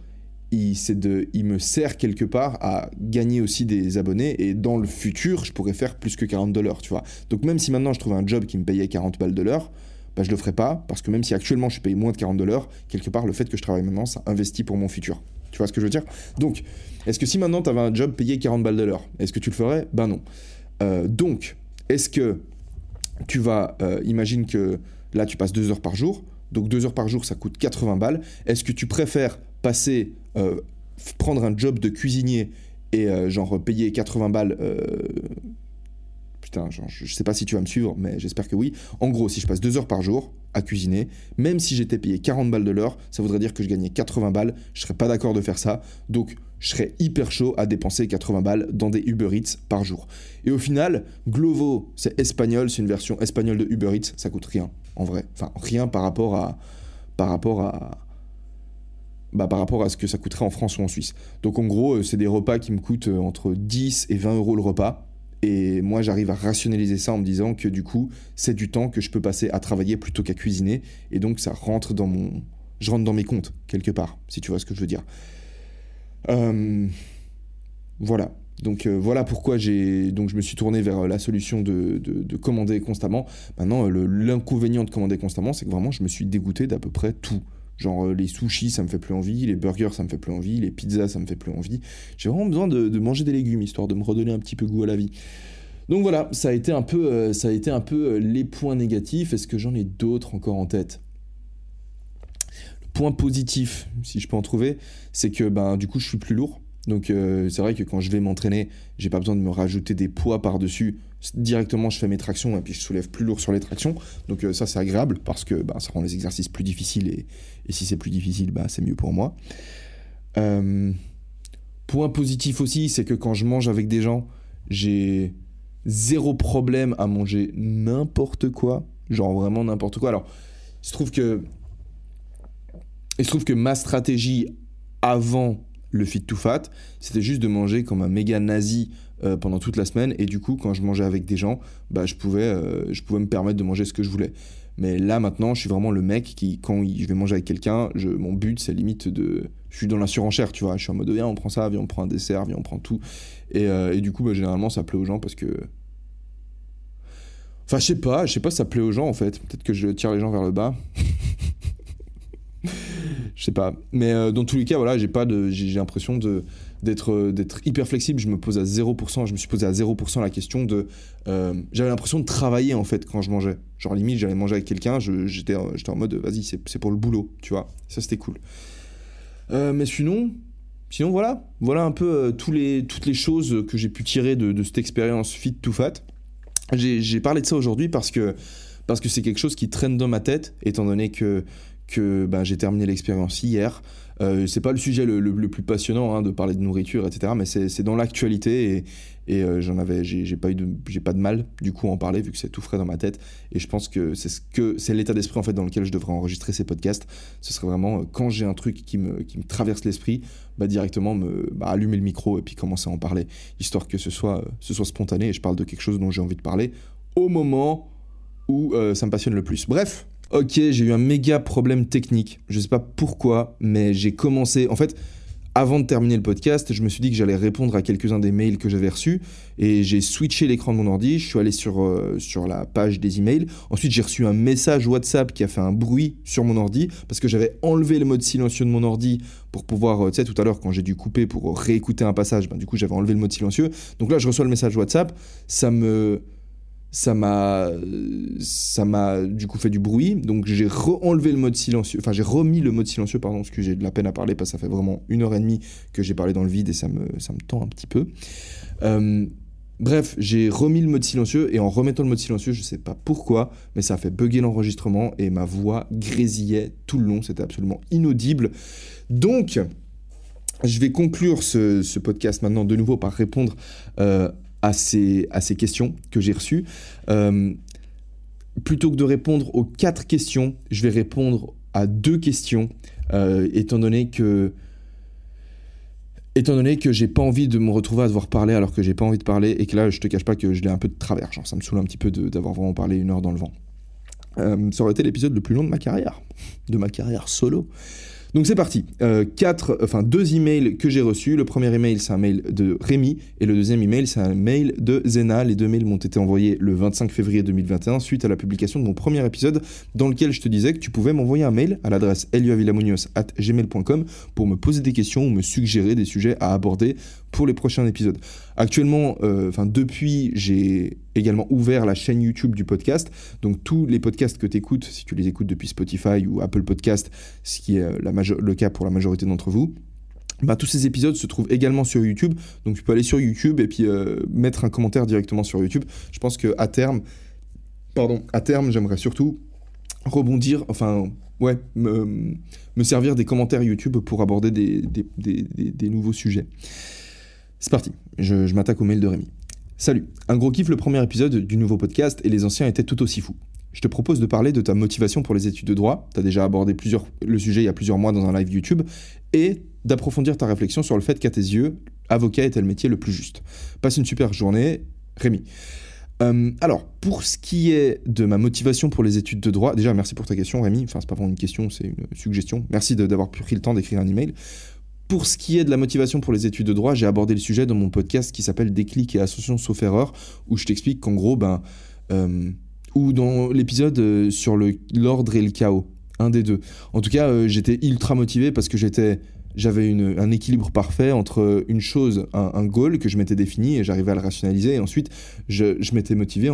il, de, me sert quelque part à gagner aussi des abonnés, et dans le futur, je pourrais faire plus que 40 de l'heure, tu vois. Donc même si maintenant je trouve un job qui me payait 40 balles de l'heure, bah, je le ferai pas parce que même si actuellement je suis payé moins de 40 dollars, quelque part le fait que je travaille maintenant, ça investit pour mon futur. Tu vois ce que je veux dire? Donc, est-ce que si maintenant tu avais un job payé 40 balles de l'heure, est-ce que tu le ferais? Ben non. Euh, donc, est-ce que tu vas, euh, imagine que là tu passes 2 heures par jour, donc 2 heures par jour ça coûte 80 balles, est-ce que tu préfères passer, euh, prendre un job de cuisinier et genre payer 80 balles putain, je sais pas si tu vas me suivre, mais j'espère que oui. En gros, si je passe deux heures par jour à cuisiner, même si j'étais payé 40 balles de l'heure, ça voudrait dire que je gagnais 80 balles. Je serais pas d'accord de faire ça. Donc, je serais hyper chaud à dépenser 80 balles dans des Uber Eats par jour. Et au final, Glovo, c'est espagnol, c'est une version espagnole de Uber Eats, ça coûte rien, en vrai. Enfin, rien par rapport à. Par rapport à. Bah, par rapport à ce que ça coûterait en France ou en Suisse. Donc en gros, euh, c'est des repas qui me coûtent euh, entre 10 et 20 euros le repas. Et moi, j'arrive à rationaliser ça en me disant que du coup, c'est du temps que je peux passer à travailler plutôt qu'à cuisiner. Et donc, ça rentre dans mon. Je rentre dans mes comptes, quelque part, si tu vois ce que je veux dire. Euh, voilà. Donc euh, voilà pourquoi j'ai donc je me suis tourné vers la solution de, de commander constamment. Maintenant, l'inconvénient de commander constamment, c'est que vraiment je me suis dégoûté d'à peu près tout. Genre euh, les sushis, ça me fait plus envie, les burgers, ça me fait plus envie, les pizzas, ça me fait plus envie. J'ai vraiment besoin de, manger des légumes, histoire de me redonner un petit peu goût à la vie. Donc voilà, ça a été un peu, euh, ça a été un peu euh, les points négatifs. Est-ce que j'en ai d'autres encore en tête? Point positif, si je peux en trouver, c'est que ben, du coup je suis plus lourd. Donc c'est vrai que quand je vais m'entraîner, j'ai pas besoin de me rajouter des poids par-dessus directement je fais mes tractions et puis je soulève plus lourd sur les tractions. Donc euh, ça c'est agréable parce que bah, ça rend les exercices plus difficiles et, si c'est plus difficile, bah, c'est mieux pour moi. Euh, point positif aussi, c'est que quand je mange avec des gens, j'ai zéro problème à manger n'importe quoi, genre vraiment n'importe quoi. Alors, il se trouve que il se trouve que ma stratégie avant le fit to fat, c'était juste de manger comme un méga nazi euh, pendant toute la semaine. Et du coup, quand je mangeais avec des gens, bah, je, pouvais, euh, je pouvais me permettre de manger ce que je voulais. Mais là, maintenant, je suis vraiment le mec qui, quand je vais manger avec quelqu'un, mon but, c'est limite de. Je suis dans la surenchère, tu vois. Je suis en mode, viens, on prend ça, viens, on prend un dessert, viens, on prend tout. Et, euh, et du coup, bah, généralement, ça plaît aux gens parce que. Enfin, je sais pas, je sais pas si ça plaît aux gens en fait. Peut-être que je tire les gens vers le bas. Je sais pas. Mais euh, dans tous les cas, voilà, j'ai pas de, j'ai l'impression de d'être euh, d'être hyper flexible. Je me pose à 0%. Je me suis posé à 0% la question de. Euh, j'avais l'impression de travailler en fait quand je mangeais. Genre limite, j'allais manger avec quelqu'un. J'étais j'étais en mode, vas-y, c'est pour le boulot, tu vois. Ça c'était cool. mais sinon, sinon voilà, voilà un peu tous les toutes les choses que j'ai pu tirer de, de cette expérience fit to fat. J'ai parlé de ça aujourd'hui parce que parce que c'est quelque chose qui traîne dans ma tête, étant donné que que ben, j'ai terminé l'expérience hier. Euh, c'est pas le sujet le, plus passionnant hein, de parler de nourriture, etc. Mais c'est dans l'actualité et, et euh, j'en avais, j'ai pas eu j'ai pas de mal du coup à en parler vu que c'est tout frais dans ma tête. Et je pense que c'est l'état d'esprit en fait dans lequel je devrais enregistrer ces podcasts. Ce serait vraiment euh, quand j'ai un truc qui me, traverse l'esprit, bah, directement me bah, allumer le micro et puis commencer à en parler, histoire que ce soit, ce soit spontané et je parle de quelque chose dont j'ai envie de parler au moment où ça me passionne le plus. Bref, Ok, j'ai eu un méga problème technique. Je sais pas pourquoi, mais j'ai commencé. En fait, avant de terminer le podcast, je me suis dit que j'allais répondre à quelques-uns des mails que j'avais reçus et j'ai switché l'écran de mon ordi. Je suis allé sur, euh, sur la page des emails. Ensuite, j'ai reçu un message WhatsApp qui a fait un bruit sur mon ordi parce que j'avais enlevé le mode silencieux de mon ordi pour pouvoir. Euh, tu sais, tout à l'heure, quand j'ai dû couper pour réécouter un passage, ben, du coup, j'avais enlevé le mode silencieux. Donc là, je reçois le message WhatsApp. Ça me ça m'a ça m'a du coup fait du bruit. Donc j'ai re-enlevé le mode silencieux. Enfin j'ai remis le mode silencieux pardon parce que j'ai de la peine à parler parce que ça fait vraiment une heure et demie que j'ai parlé dans le vide et ça me ça me tend un petit peu. Euh, bref j'ai remis le mode silencieux et en remettant le mode silencieux je sais pas pourquoi mais ça a fait bugger l'enregistrement et ma voix grésillait tout le long. C'était absolument inaudible. Donc je vais conclure ce, ce, podcast maintenant de nouveau par répondre euh, à ces, à ces questions que j'ai reçues. Euh, plutôt que de répondre aux quatre questions, je vais répondre à deux questions, euh, étant donné que étant donné que j'ai pas envie de me retrouver à devoir parler alors que j'ai pas envie de parler et que là je te cache pas que je l'ai un peu de travers, genre ça me saoule un petit peu d'avoir vraiment parlé une heure dans le vent. Euh, ça aurait été l'épisode le plus long de ma carrière, de ma carrière solo. Donc c'est parti. Euh, quatre, enfin deux emails que j'ai reçus. Le premier email c'est un mail de Rémi et le deuxième email c'est un mail de Zena. Les deux mails m'ont été envoyés le 25 février 2021 suite à la publication de mon premier épisode dans lequel je te disais que tu pouvais m'envoyer un mail à l'adresse gmail.com pour me poser des questions ou me suggérer des sujets à aborder pour les prochains épisodes. Actuellement, euh, enfin depuis, j'ai également ouvert la chaîne YouTube du podcast. Donc tous les podcasts que tu écoutes, si tu les écoutes depuis Spotify ou Apple Podcast, ce qui est euh, le cas pour la majorité d'entre vous, bah, tous ces épisodes se trouvent également sur YouTube. Donc tu peux aller sur YouTube et puis euh, mettre un commentaire directement sur YouTube. Je pense que à terme, pardon, à terme, j'aimerais surtout rebondir, enfin, ouais, me, servir des commentaires YouTube pour aborder des nouveaux sujets. C'est parti, je, m'attaque au mail de Rémi. Salut, un gros kiff le premier épisode du nouveau podcast et les anciens étaient tout aussi fous. Je te propose de parler de ta motivation pour les études de droit, tu as déjà abordé plusieurs, le sujet il y a plusieurs mois dans un live YouTube, et d'approfondir ta réflexion sur le fait qu'à tes yeux, avocat est le métier le plus juste. Passe une super journée, Rémi. Euh, alors, pour ce qui est de ma motivation pour les études de droit, déjà merci pour ta question Rémi, enfin c'est pas vraiment une question, c'est une suggestion. Merci d'avoir pris le temps d'écrire un email. Pour ce qui est de la motivation pour les études de droit, j'ai abordé le sujet dans mon podcast qui s'appelle Déclic et Association sauf erreur, où je t'explique qu'en gros, ben, euh, ou dans l'épisode euh, sur l'ordre et le chaos, un des deux. En tout cas, euh, j'étais ultra motivé parce que j'étais j'avais un équilibre parfait entre une chose, un, goal que je m'étais défini et j'arrivais à le rationaliser. Et ensuite, je, m'étais motivé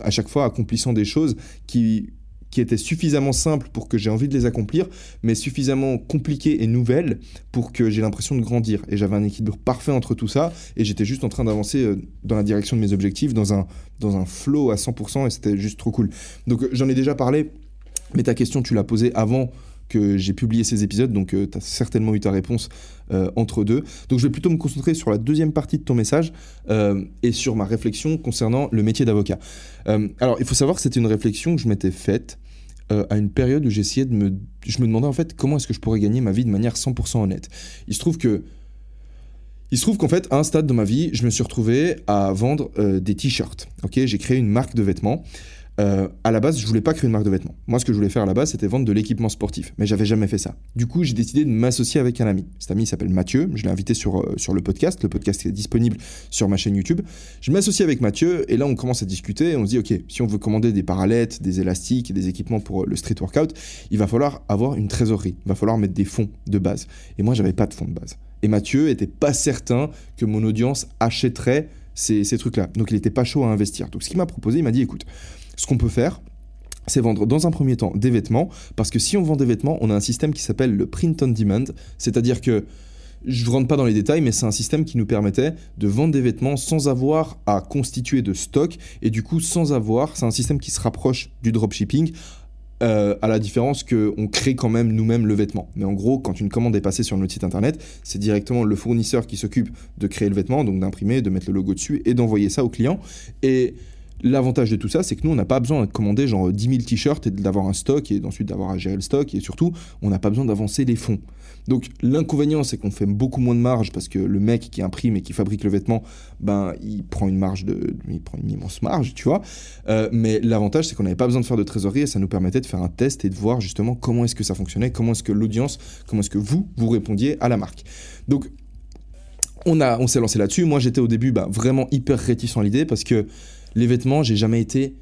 à chaque fois accomplissant des choses qui qui étaient suffisamment simples pour que j'ai envie de les accomplir, mais suffisamment compliquées et nouvelles pour que j'ai l'impression de grandir. Et j'avais un équilibre parfait entre tout ça, et j'étais juste en train d'avancer euh, dans la direction de mes objectifs, dans un, dans un flow à 100%, et c'était juste trop cool. Donc euh, j'en ai déjà parlé, mais ta question, tu l'as posée avant que j'ai publié ces épisodes, donc euh, tu as certainement eu ta réponse entre deux. Donc je vais plutôt me concentrer sur la deuxième partie de ton message et sur ma réflexion concernant le métier d'avocat. alors il faut savoir que c'était une réflexion que je m'étais faite euh, à une période où j'essayais de me... Je me demandais en fait comment est-ce que je pourrais gagner ma vie de manière 100% honnête. Il se trouve que... Il se trouve qu'en fait, à un stade de ma vie, je me suis retrouvé à vendre euh, des t-shirts. Ok, j'ai créé une marque de vêtements. Euh, à la base, je voulais pas créer une marque de vêtements. Moi, ce que je voulais faire à la base, c'était vendre de l'équipement sportif. Mais j'avais jamais fait ça. Du coup, j'ai décidé de m'associer avec un ami. Cet ami s'appelle Mathieu. Je l'ai invité sur, euh, sur le podcast. Le podcast est disponible sur ma chaîne YouTube. Je m'associe avec Mathieu et là, on commence à discuter. On se dit, OK, si on veut commander des parallettes, des élastiques et des équipements pour euh, le street workout, il va falloir avoir une trésorerie. Il va falloir mettre des fonds de base. Et moi, j'avais pas de fonds de base. Et Mathieu était pas certain que mon audience achèterait ces, ces trucs-là. Donc, il était pas chaud à investir. Donc, ce qu'il m'a proposé, il m'a dit, écoute, ce qu'on peut faire, c'est vendre dans un premier temps des vêtements, parce que si on vend des vêtements, on a un système qui s'appelle le print on demand, c'est-à-dire que je ne rentre pas dans les détails, mais c'est un système qui nous permettait de vendre des vêtements sans avoir à constituer de stock, et du coup sans avoir, c'est un système qui se rapproche du dropshipping, euh, à la différence qu'on crée quand même nous-mêmes le vêtement. Mais en gros, quand une commande est passée sur notre site internet, c'est directement le fournisseur qui s'occupe de créer le vêtement, donc d'imprimer, de mettre le logo dessus et d'envoyer ça au client. Et L'avantage de tout ça, c'est que nous, on n'a pas besoin de commander genre 10 000 t-shirts et d'avoir un stock et ensuite d'avoir à gérer le stock et surtout, on n'a pas besoin d'avancer les fonds. Donc l'inconvénient, c'est qu'on fait beaucoup moins de marge parce que le mec qui imprime et qui fabrique le vêtement, ben il prend une marge de, il prend une immense marge, tu vois. Euh, mais l'avantage, c'est qu'on n'avait pas besoin de faire de trésorerie et ça nous permettait de faire un test et de voir justement comment est-ce que ça fonctionnait, comment est-ce que l'audience, comment est-ce que vous vous répondiez à la marque. Donc on on s'est lancé là-dessus. Moi, j'étais au début ben, vraiment hyper réticent à l'idée parce que les vêtements, j'ai jamais été.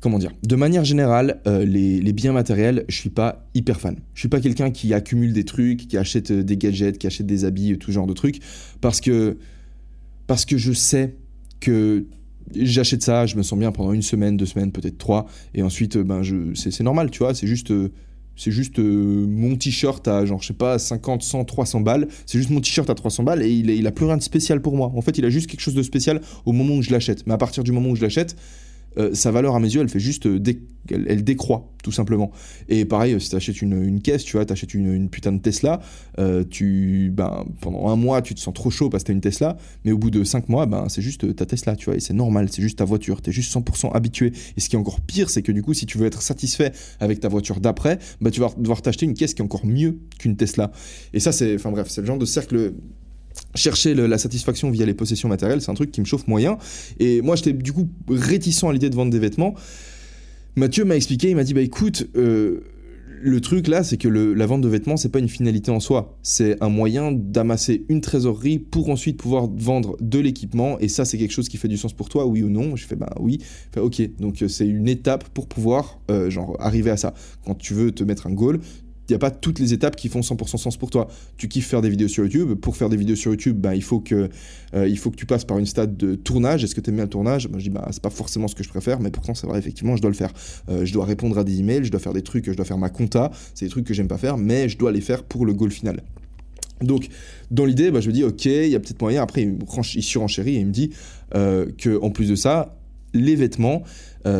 Comment dire De manière générale, euh, les, biens matériels, je suis pas hyper fan. Je suis pas quelqu'un qui accumule des trucs, qui achète euh, des gadgets, qui achète des habits, tout genre de trucs, parce que parce que je sais que j'achète ça, je me sens bien pendant une semaine, deux semaines, peut-être trois, et ensuite, ben, c'est normal, tu vois, c'est juste, c'est juste euh, mon t-shirt à genre, je sais pas, 50, 100, 300 balles. C'est juste mon t-shirt à 300 balles et il, il a plus rien de spécial pour moi. En fait, il a juste quelque chose de spécial au moment où je l'achète. Mais à partir du moment où je l'achète, euh, sa valeur à mes yeux, elle fait juste euh, elle, décroît tout simplement. Et pareil, si tu achètes une, caisse, tu vois, tu achètes une, putain de Tesla, tu, ben, pendant un mois, tu te sens trop chaud parce que tu as une Tesla, mais au bout de cinq mois, ben, c'est juste ta Tesla, tu vois, et c'est normal, c'est juste ta voiture, tu es juste 100% habitué. Et ce qui est encore pire, c'est que du coup, si tu veux être satisfait avec ta voiture d'après, ben, tu vas devoir t'acheter une caisse qui est encore mieux qu'une Tesla. Et ça, c'est, enfin bref, c'est le genre de cercle chercher la satisfaction via les possessions matérielles, c'est un truc qui me chauffe moyen. Et moi, j'étais du coup réticent à l'idée de vendre des vêtements. Mathieu m'a expliqué, il m'a dit, bah écoute, euh, le truc là, c'est que la vente de vêtements, c'est pas une finalité en soi. C'est un moyen d'amasser une trésorerie pour ensuite pouvoir vendre de l'équipement. Et ça, c'est quelque chose qui fait du sens pour toi, oui ou non Je fais, bah oui. Ok, donc euh, c'est une étape pour pouvoir euh, genre, arriver à ça. Quand tu veux te mettre un goal, il n'y a pas toutes les étapes qui font 100% sens pour toi. Tu kiffes faire des vidéos sur YouTube. Pour faire des vidéos sur YouTube, bah, il, faut que, euh, il faut que tu passes par une stade de tournage. Est-ce que tu aimes bien le tournage? Moi, Je dis, bah, c'est pas forcément ce que je préfère, mais pourtant, c'est vrai, effectivement, je dois le faire. Euh, je dois répondre à des emails, je dois faire des trucs, je dois faire ma compta. C'est des trucs que j'aime pas faire, mais je dois les faire pour le goal final. Donc, dans l'idée, bah, je me dis, ok, il y a peut-être moyen. Après, il, surenchérit et il me dit euh, qu'en plus de ça, les vêtements,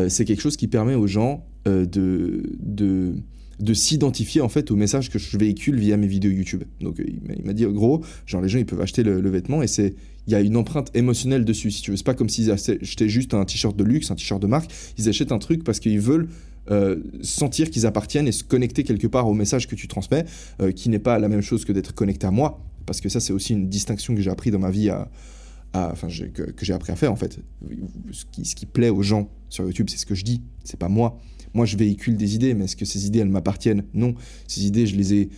c'est quelque chose qui permet aux gens de, de de s'identifier en fait au message que je véhicule via mes vidéos YouTube. Donc euh, il m'a dit gros, genre les gens ils peuvent acheter le, vêtement et c'est il y a une empreinte émotionnelle dessus si tu. C'est pas comme s'ils achetaient juste un t-shirt de luxe, un t-shirt de marque. Ils achètent un truc parce qu'ils veulent euh, sentir qu'ils appartiennent et se connecter quelque part au message que tu transmets, euh, qui n'est pas la même chose que d'être connecté à moi. Parce que ça c'est aussi une distinction que j'ai appris dans ma vie à, que, j'ai appris à faire en fait. Ce qui, ce qui plaît aux gens sur YouTube, c'est ce que je dis, c'est pas moi. Moi, je véhicule des idées, mais est-ce que ces idées, elles m'appartiennent? Non. Ces idées, je les ai.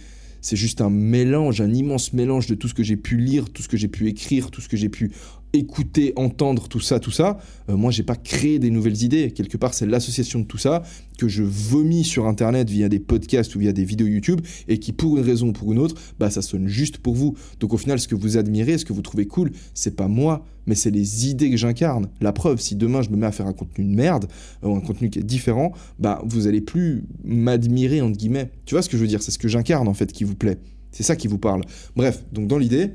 C'est juste un mélange, un immense mélange de tout ce que j'ai pu lire, tout ce que j'ai pu écrire, tout ce que j'ai pu écouter, entendre, tout ça, tout ça. Euh, moi, j'ai pas créé des nouvelles idées. Quelque part, c'est l'association de tout ça que je vomis sur Internet via des podcasts ou via des vidéos YouTube et qui, pour une raison ou pour une autre, bah, ça sonne juste pour vous. Donc, au final, ce que vous admirez, ce que vous trouvez cool, c'est pas moi, mais c'est les idées que j'incarne. La preuve, si demain je me mets à faire un contenu de merde ou un contenu qui est différent, bah, vous allez plus m'admirer, entre guillemets. Tu vois ce que je veux dire? C'est ce que j'incarne, en fait, qui vous plaît. C'est ça qui vous parle. Bref, donc dans l'idée,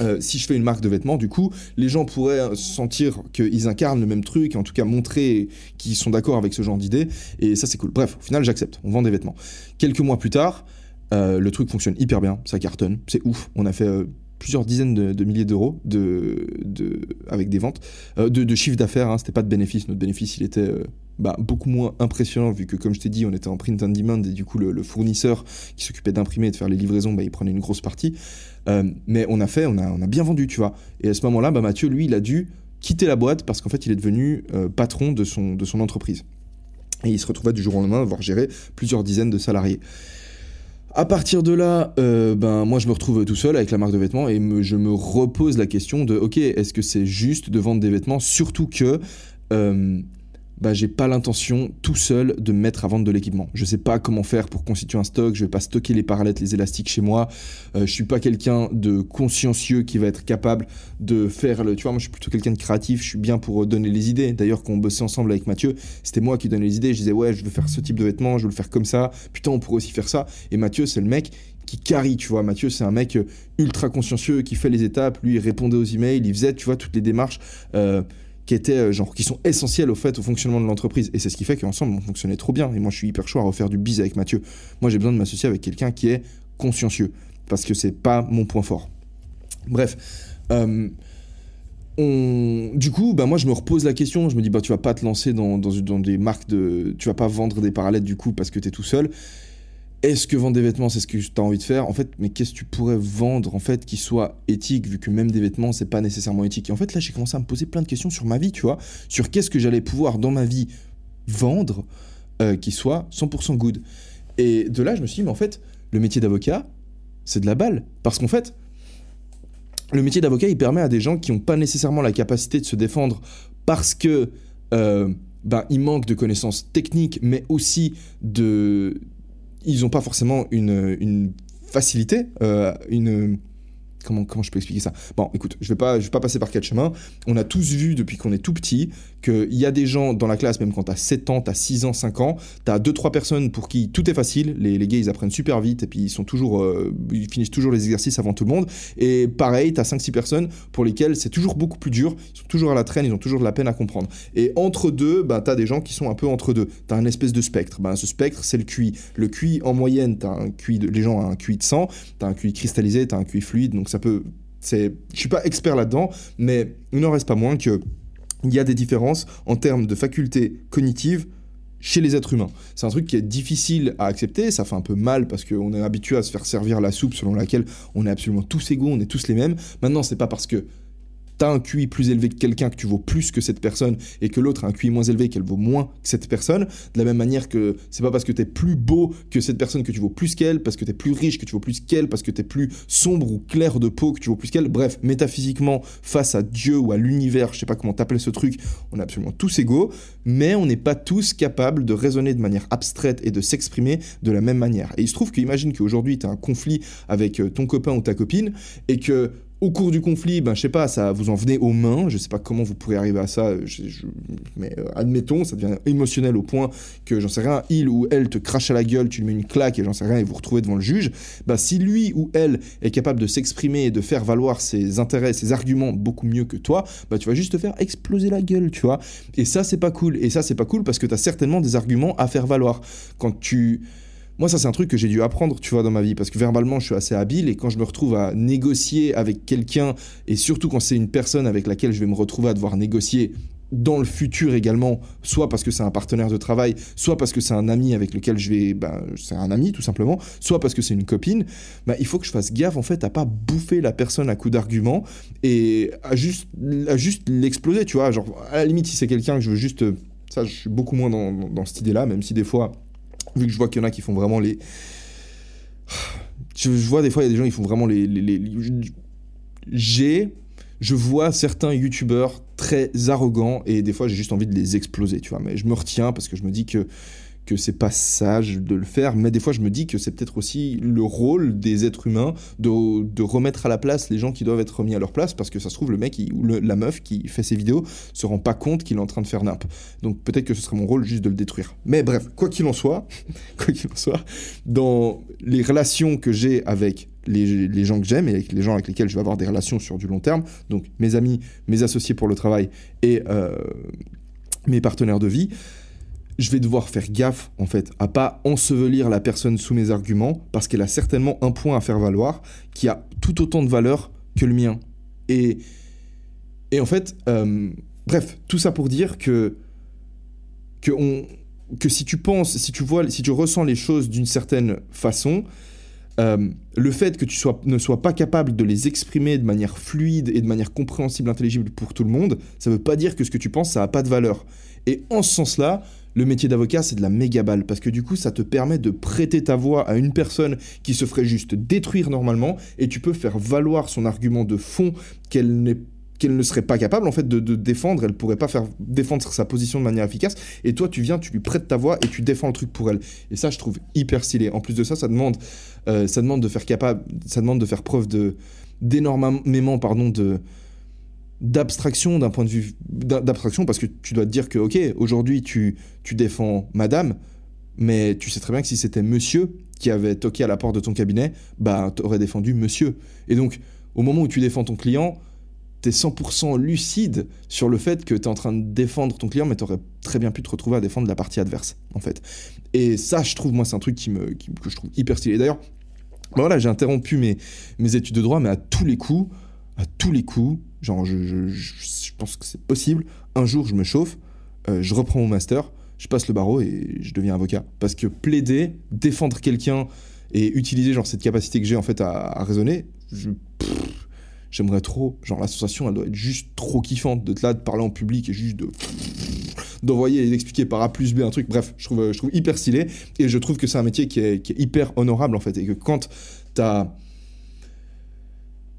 euh, si je fais une marque de vêtements, du coup, les gens pourraient sentir qu'ils incarnent le même truc, en tout cas montrer qu'ils sont d'accord avec ce genre d'idée, et ça c'est cool. Bref, au final j'accepte, on vend des vêtements. Quelques mois plus tard, euh, le truc fonctionne hyper bien, ça cartonne, c'est ouf. On a fait euh, plusieurs dizaines de, milliers d'euros de, avec des ventes, de, de chiffre d'affaires, hein, c'était pas de bénéfice, notre bénéfice il était bah, beaucoup moins impressionnant vu que comme je t'ai dit on était en print on demand et du coup le, fournisseur qui s'occupait d'imprimer et de faire les livraisons bah, il prenait une grosse partie euh, mais on a fait on a, bien vendu tu vois et à ce moment là bah, Mathieu lui il a dû quitté la boîte parce qu'en fait, il est devenu euh, patron de son, entreprise. Et il se retrouvait du jour au lendemain à avoir géré plusieurs dizaines de salariés. À partir de là, euh, ben moi je me retrouve tout seul avec la marque de vêtements et je me repose la question de ok est-ce que c'est juste de vendre des vêtements? Surtout que bah, j'ai pas l'intention tout seul de me mettre à vendre de l'équipement. Je sais pas comment faire pour constituer un stock, je vais pas stocker les parallettes, les élastiques chez moi. Euh, je suis pas quelqu'un de consciencieux qui va être capable de faire le. Tu vois, moi je suis plutôt quelqu'un de créatif, je suis bien pour donner les idées. D'ailleurs, quand on bossait ensemble avec Mathieu, c'était moi qui donnais les idées. Je disais, ouais, je veux faire ce type de vêtements, je veux le faire comme ça. Putain, on pourrait aussi faire ça. Et Mathieu, c'est le mec qui carie, tu vois. Mathieu, c'est un mec ultra consciencieux qui fait les étapes. Lui, il répondait aux emails, il faisait, tu vois, toutes les démarches. Euh, qui étaient euh, genre qui sont essentiels au fait au fonctionnement de l'entreprise. Et c'est ce qui fait qu'ensemble on fonctionnait trop bien. Et moi je suis hyper chaud à refaire du biz avec Mathieu. Moi j'ai besoin de m'associer avec quelqu'un qui est consciencieux. Parce que c'est pas mon point fort. Bref euh, on... du coup bah moi je me repose la question. Je me dis bah tu vas pas te lancer dans, dans, dans des marques de tu vas pas vendre des parallèles du coup parce que tu es tout seul est-ce que vendre des vêtements, c'est ce que tu as envie de faire? En fait, mais qu'est-ce que tu pourrais vendre en fait qui soit éthique, vu que même des vêtements, c'est pas nécessairement éthique? Et en fait, là, j'ai commencé à me poser plein de questions sur ma vie, tu vois, sur qu'est-ce que j'allais pouvoir dans ma vie vendre euh, qui soit 100% good. Et de là, je me suis dit, mais en fait, le métier d'avocat, c'est de la balle. Parce qu'en fait, le métier d'avocat, il permet à des gens qui n'ont pas nécessairement la capacité de se défendre parce que euh, ben, ils manquent de connaissances techniques, mais aussi de ils n'ont pas forcément une, facilité, euh, une Comment, comment, je peux expliquer ça? Bon, écoute, je vais pas, vais pas passer par quatre chemins. On a tous vu depuis qu'on est tout petit qu'il y a des gens dans la classe, même quand tu as 7 ans, tu as 6 ans, 5 ans, tu as 2-3 personnes pour qui tout est facile. Les, les gars, ils apprennent super vite et puis ils, sont toujours, euh, ils finissent toujours les exercices avant tout le monde. Et pareil, tu as 5-6 personnes pour lesquelles c'est toujours beaucoup plus dur. Ils sont toujours à la traîne, ils ont toujours de la peine à comprendre. Et entre deux, bah, tu as des gens qui sont un peu entre deux. Tu as un espèce de spectre. Bah, ce spectre, c'est le QI. Le QI, en moyenne, tu as un de, les gens ont un QI de 100, tu as un QI cristallisé, tu as un QI fluide. Donc ça peut je suis pas expert là-dedans, mais il n'en reste pas moins que il y a des différences en termes de facultés cognitives chez les êtres humains. C'est un truc qui est difficile à accepter, ça fait un peu mal parce qu'on est habitué à se faire servir la soupe selon laquelle on est absolument tous égaux, on est tous les mêmes. Maintenant, c'est pas parce que t'as un QI plus élevé que quelqu'un, que tu vaux plus que cette personne, et que l'autre a un QI moins élevé, qu'elle vaut moins que cette personne, de la même manière que c'est pas parce que t'es plus beau que cette personne que tu vaux plus qu'elle, parce que t'es plus riche que tu vaux plus qu'elle, parce que t'es plus sombre ou clair de peau que tu vaux plus qu'elle. Bref, métaphysiquement, face à Dieu ou à l'univers, je sais pas comment t'appelles ce truc, on est absolument tous égaux, mais on n'est pas tous capables de raisonner de manière abstraite et de s'exprimer de la même manière. Et il se trouve qu'imagine qu'aujourd'hui t'as un conflit avec euh, ton copain ou ta copine, et que au cours du conflit, ben, je sais pas, ça vous en venez aux mains. Je sais pas comment vous pourrez arriver à ça, mais euh, admettons, ça devient émotionnel au point que, j'en sais rien, il ou elle te crache à la gueule, tu lui mets une claque et j'en sais rien, et vous retrouvez devant le juge. Ben, si lui ou elle est capable de s'exprimer et de faire valoir ses intérêts, ses arguments beaucoup mieux que toi, ben, tu vas juste te faire exploser la gueule, tu vois. Et ça, c'est pas cool. Et ça, c'est pas cool parce que tu as certainement des arguments à faire valoir. Quand tu moi, ça, c'est un truc que j'ai dû apprendre, tu vois, dans ma vie, parce que verbalement, je suis assez habile, et quand je me retrouve à négocier avec quelqu'un, et surtout quand c'est une personne avec laquelle je vais me retrouver à devoir négocier dans le futur également, soit parce que c'est un partenaire de travail, soit parce que c'est un ami avec lequel je vais, ben, c'est un ami tout simplement, soit parce que c'est une copine, ben, il faut que je fasse gaffe en fait à pas bouffer la personne à coup d'arguments et à juste, à juste l'exploser, tu vois, genre à la limite si c'est quelqu'un que je veux juste, ça je suis beaucoup moins dans, dans cette idée-là, même si des fois vu que je vois qu'il y en a qui font vraiment les. Je, vois des fois, il y a des gens qui font vraiment les. les, J'ai. Je vois certains youtubeurs très arrogants et des fois j'ai juste envie de les exploser, tu vois. Mais je me retiens parce que je me dis que que c'est pas sage de le faire, mais des fois je me dis que c'est peut-être aussi le rôle des êtres humains de, de, remettre à la place les gens qui doivent être remis à leur place, parce que ça se trouve le mec ou la meuf qui fait ses vidéos se rend pas compte qu'il est en train de faire nimp. Donc peut-être que ce serait mon rôle juste de le détruire. Mais bref, quoi qu'il en soit, quoi qu'il en soit, dans les relations que j'ai avec les, les, gens que j'aime et avec les gens avec lesquels je vais avoir des relations sur du long terme, donc mes amis, mes associés pour le travail et euh, mes partenaires de vie, je vais devoir faire gaffe, en fait, à pas ensevelir la personne sous mes arguments, parce qu'elle a certainement un point à faire valoir qui a tout autant de valeur que le mien. Et, et en fait, euh, bref, tout ça pour dire que, que, on, que si tu penses, si tu vois, si tu ressens les choses d'une certaine façon, euh, le fait que tu sois, ne sois pas capable de les exprimer de manière fluide et de manière compréhensible, intelligible pour tout le monde, ça veut pas dire que ce que tu penses, ça n'a pas de valeur. Et en ce sens-là, le métier d'avocat, c'est de la méga balle, parce que du coup, ça te permet de prêter ta voix à une personne qui se ferait juste détruire normalement, et tu peux faire valoir son argument de fond qu'elle ne serait pas capable en fait de, défendre, elle pourrait pas faire défendre sa position de manière efficace, et toi tu viens, tu lui prêtes ta voix et tu défends le truc pour elle. Et ça je trouve hyper stylé. En plus de ça, ça demande, euh, ça demande de faire ça demande de faire preuve d'énormément pardon de d'abstraction d'un point de vue d'abstraction parce que tu dois te dire que ok aujourd'hui tu tu défends madame mais tu sais très bien que si c'était monsieur qui avait toqué à la porte de ton cabinet bah t'aurais défendu monsieur. Et donc au moment où tu défends ton client t'es 100% lucide sur le fait que t'es en train de défendre ton client mais t'aurais très bien pu te retrouver à défendre la partie adverse en fait. Et ça je trouve moi c'est un truc qui me que je trouve hyper stylé. D'ailleurs bah voilà j'ai interrompu mes mes études de droit mais à tous les coups à tous les coups Genre, je, pense que c'est possible. Un jour, je me chauffe, euh, je reprends mon master, je passe le barreau et je deviens avocat. Parce que plaider, défendre quelqu'un et utiliser genre cette capacité que j'ai en fait à, raisonner, j'aimerais trop. Genre l'association, elle doit être juste trop kiffante de là, de parler en public et juste de d'envoyer et d'expliquer par A plus B un truc. Bref, je trouve, je trouve hyper stylé et je trouve que c'est un métier qui est, qui est hyper honorable en fait et que quand t'as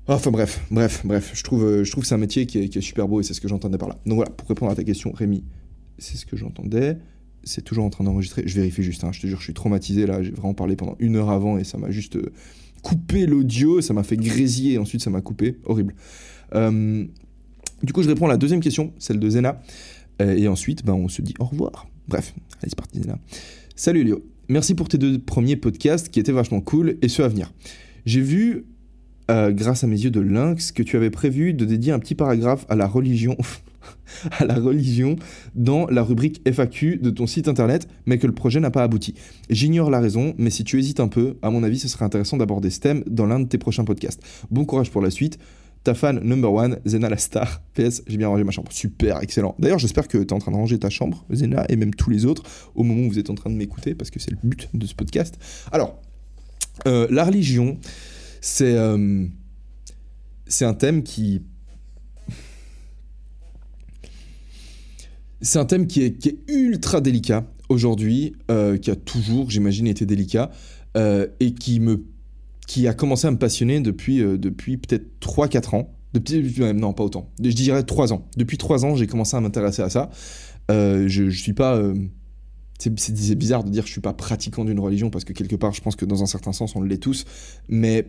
Enfin bref, bref, bref, je trouve, euh, je trouve que c'est un métier qui est, super beau et c'est ce que j'entendais par là. Donc voilà, pour répondre à ta question, Rémi, c'est ce que j'entendais. C'est toujours en train d'enregistrer. Je vérifie juste, hein, je te jure, je suis traumatisé là. J'ai vraiment parlé pendant une heure avant et ça m'a juste euh, coupé l'audio, ça m'a fait grésiller et ensuite ça m'a coupé. Horrible. Euh, du coup, je réponds à la deuxième question, celle de Zena. et ensuite, ben, on se dit au revoir. Bref, allez, c'est parti, Zena. Salut Léo. Merci pour tes deux premiers podcasts qui étaient vachement cool et ceux à venir. J'ai vu euh, grâce à mes yeux de lynx, que tu avais prévu de dédier un petit paragraphe à la religion, à la religion dans la rubrique FAQ de ton site internet, mais que le projet n'a pas abouti. J'ignore la raison, mais si tu hésites un peu, à mon avis, ce serait intéressant d'aborder ce thème dans l'un de tes prochains podcasts. Bon courage pour la suite. Ta fan number one, Zena la star. PS, j'ai bien rangé ma chambre. Super, excellent. D'ailleurs, j'espère que tu es en train de ranger ta chambre, Zena, et même tous les autres, au moment où vous êtes en train de m'écouter, parce que c'est le but de ce podcast. Alors, euh, la religion, c'est euh, c'est un thème qui c'est un thème qui est, qui est ultra délicat aujourd'hui, euh, qui a toujours, j'imagine, été délicat, euh, et qui, me, qui a commencé à me passionner depuis, depuis peut-être 3-4 ans. Depuis, non, pas autant. Je dirais 3 ans. Depuis 3 ans, j'ai commencé à m'intéresser à ça. je ne suis pas c'est bizarre de dire que je suis pas pratiquant d'une religion parce que quelque part je pense que dans un certain sens on l'est tous. Mais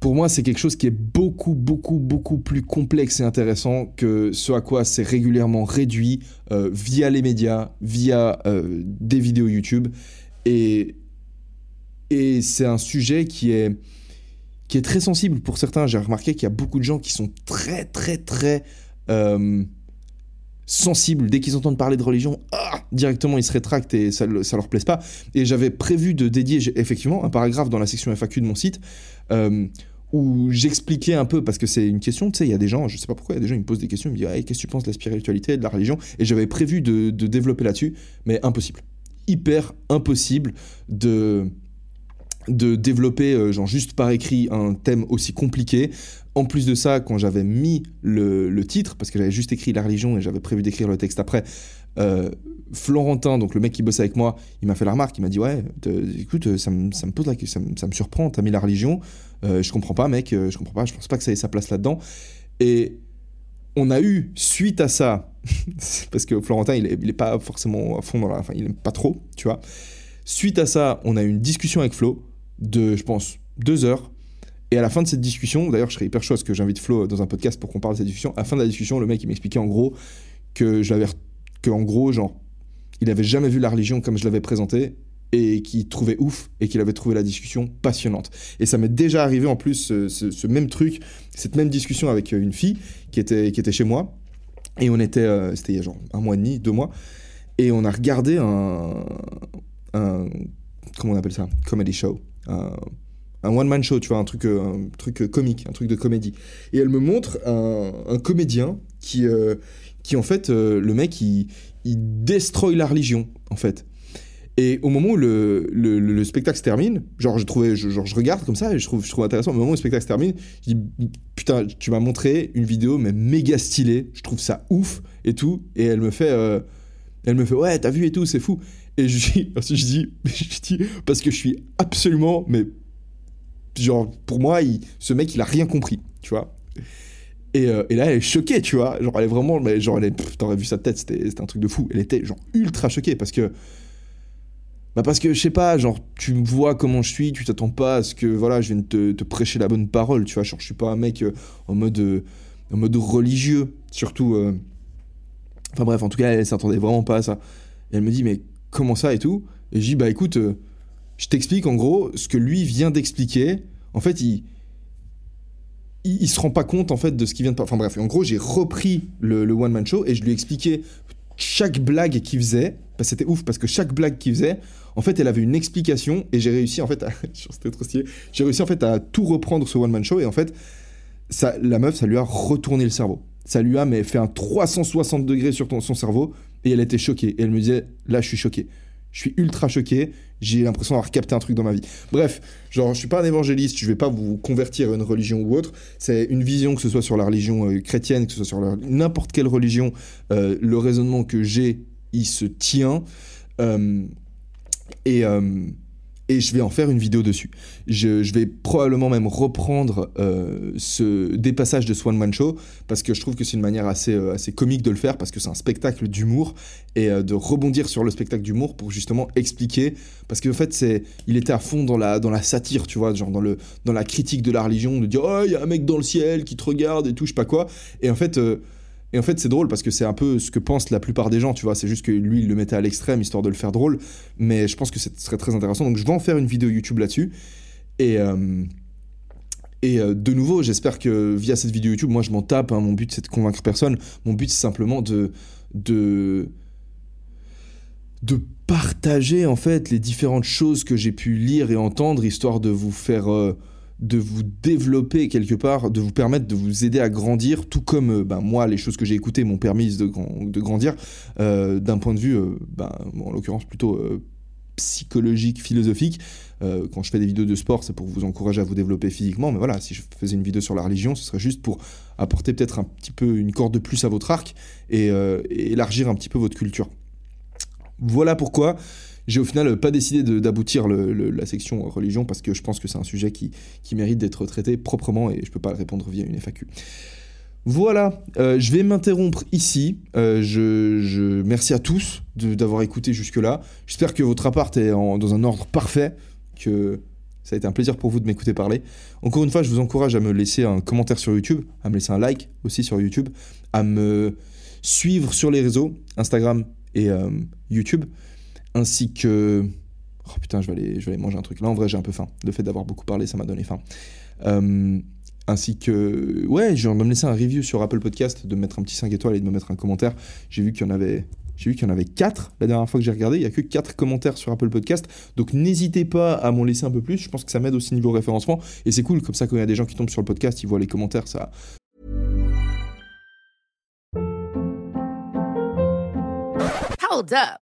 pour moi c'est quelque chose qui est beaucoup beaucoup beaucoup plus complexe et intéressant que ce à quoi c'est régulièrement réduit euh, via les médias via euh, des vidéos YouTube. Et et c'est un sujet qui est qui est très sensible pour certains. J'ai remarqué qu'il y a beaucoup de gens qui sont très très très euh, sensibles dès qu'ils entendent parler de religion, ah, directement ils se rétractent et ça, ça leur plaise pas. Et j'avais prévu de dédier effectivement un paragraphe dans la section FAQ de mon site euh, où j'expliquais un peu, parce que c'est une question, tu sais, il y a des gens, je sais pas pourquoi, il y a des gens, ils me posent des questions, ils me disent, qu'est-ce que tu penses de la spiritualité, de la religion? Et j'avais prévu de développer là-dessus, mais impossible. Hyper impossible de de développer euh, genre juste par écrit un thème aussi compliqué. En plus de ça, quand j'avais mis le, titre, parce que j'avais juste écrit la religion et j'avais prévu d'écrire le texte après, euh, Florentin, donc le mec qui bossait avec moi, il m'a fait la remarque, il m'a dit ouais, écoute, ça me, ça me pose la question, ça me, surprend, t'as mis la religion, euh, je comprends pas mec, je comprends pas, je pense pas que ça ait sa place là-dedans. Et on a eu, suite à ça, parce que Florentin, il est, pas forcément à fond dans la... Enfin, il aime pas trop, tu vois. Suite à ça, on a eu une discussion avec Flo, de, je pense, deux heures. Et à la fin de cette discussion, d'ailleurs, je serais hyper chaud que j'invite Flo dans un podcast pour qu'on parle de cette discussion. À la fin de la discussion, le mec, il m'expliquait en gros que je que en gros, genre, il avait jamais vu la religion comme je l'avais présentée et qu'il trouvait ouf et qu'il avait trouvé la discussion passionnante. Et ça m'est déjà arrivé en plus ce, même truc, cette même discussion avec une fille qui était, qui était chez moi. Et on était, euh, c'était il y a genre un mois et demi, deux mois. Et on a regardé un, un comment on appelle ça? Comedy show un, one-man show, tu vois, un truc, euh, un truc comique, un truc de comédie. Et elle me montre un, comédien qui, euh, qui, en fait, euh, le mec, il, il destroy la religion, en fait. Et au moment où le, le, le spectacle se termine, genre je, trouvais, genre je regarde comme ça et je trouve, je trouve intéressant. Au moment où le spectacle se termine, je dis Putain, tu m'as montré une vidéo, mais méga stylée. Je trouve ça ouf et tout. Et elle me fait, euh, elle me fait Ouais, t'as vu et tout, c'est fou. Et je dis, je dis, je dis Parce que je suis absolument, mais genre pour moi, ce mec, il a rien compris, tu vois. Et, euh, et, là, elle est choquée, tu vois. Genre, elle est vraiment. Mais genre, elle est, t'aurais vu sa tête, c'était un truc de fou. Elle était, genre, ultra choquée parce que bah parce que je sais pas, genre tu me vois comment je suis, tu t'attends pas à ce que voilà, je vienne te, prêcher la bonne parole, tu vois, genre je suis pas un mec euh, en mode euh, en mode religieux, surtout enfin bref, en tout cas, elle s'attendait vraiment pas à ça. Et elle me dit mais comment ça et tout Et je dis bah écoute, je t'explique en gros ce que lui vient d'expliquer. En fait, il, il, se rend pas compte en fait de ce qu'il vient de enfin bref, en gros, j'ai repris le, one man show et je lui ai expliqué chaque blague qu'il faisait, bah, c'était ouf parce que chaque blague qu'il faisait, en fait, elle avait une explication et j'ai réussi en fait à, trop j'ai réussi en fait à tout reprendre ce one man show et en fait, ça, la meuf, ça lui a retourné le cerveau. Ça lui a mais fait un 360 degrés sur son cerveau et elle était choquée et elle me disait là, je suis choquée. Je suis ultra choqué. J'ai l'impression d'avoir capté un truc dans ma vie. Bref, genre, je suis pas un évangéliste. Je vais pas vous convertir à une religion ou autre. C'est une vision, que ce soit sur la religion euh, chrétienne, que ce soit sur n'importe quelle religion. Euh, le raisonnement que j'ai, il se tient. Euh, et, et je vais en faire une vidéo dessus. Je, vais probablement même reprendre euh, ce, des passages de Swan Man Show parce que je trouve que c'est une manière assez, euh, assez comique de le faire parce que c'est un spectacle d'humour et euh, de rebondir sur le spectacle d'humour pour justement expliquer parce qu'en fait c'est il était à fond dans la, dans la satire tu vois genre dans, le, dans la critique de la religion de dire oh il y a un mec dans le ciel qui te regarde et tout je sais pas quoi et en fait et en fait, c'est drôle parce que c'est un peu ce que pensent la plupart des gens, tu vois. C'est juste que lui, il le mettait à l'extrême histoire de le faire drôle. Mais je pense que ce serait très intéressant. Donc, je vais en faire une vidéo YouTube là-dessus. Et, euh, euh, de nouveau, j'espère que via cette vidéo YouTube, moi, je m'en tape. Hein. Mon but, c'est de convaincre personne. Mon but, c'est simplement de. de de partager en fait les différentes choses que j'ai pu lire et entendre histoire de vous faire euh, de vous développer quelque part, de vous permettre de vous aider à grandir, tout comme euh, ben, moi, les choses que j'ai écoutées m'ont permis de, grandir euh, d'un point de vue, euh, ben, en l'occurrence plutôt psychologique, philosophique. quand je fais des vidéos de sport, c'est pour vous encourager à vous développer physiquement, mais voilà, si je faisais une vidéo sur la religion, ce serait juste pour apporter peut-être un petit peu une corde de plus à votre arc et élargir un petit peu votre culture. Voilà pourquoi j'ai au final pas décidé d'aboutir la section religion parce que je pense que c'est un sujet qui, mérite d'être traité proprement et je peux pas répondre via une FAQ. Voilà, euh, je vais m'interrompre ici. Euh, je, merci à tous d'avoir écouté jusque-là. J'espère que votre appart est dans un ordre parfait, que ça a été un plaisir pour vous de m'écouter parler. Encore une fois, je vous encourage à me laisser un commentaire sur YouTube, à me laisser un like aussi sur YouTube, à me suivre sur les réseaux, Instagram et euh, YouTube ainsi que... Oh putain, je vais, aller, je vais aller manger un truc. Là, en vrai, j'ai un peu faim. Le fait d'avoir beaucoup parlé, ça m'a donné faim. Euh, ainsi que... Ouais, je vais me laisser un review sur Apple Podcast, de mettre un petit 5 étoiles et de me mettre un commentaire. J'ai vu qu'il y en avait... J'ai vu qu'il y en avait 4 la dernière fois que j'ai regardé. Il n'y a que 4 commentaires sur Apple Podcast. Donc n'hésitez pas à m'en laisser un peu plus. Je pense que ça m'aide aussi niveau référencement. Et c'est cool, comme ça, quand il y a des gens qui tombent sur le podcast, ils voient les commentaires. Ça, Hold up.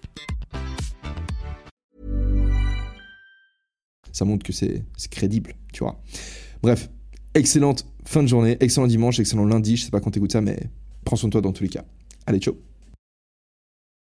ça montre que c'est crédible, tu vois. Bref, excellente fin de journée, excellent dimanche, excellent lundi, je sais pas quand t'écoutes ça, mais prends soin de toi dans tous les cas. Allez, ciao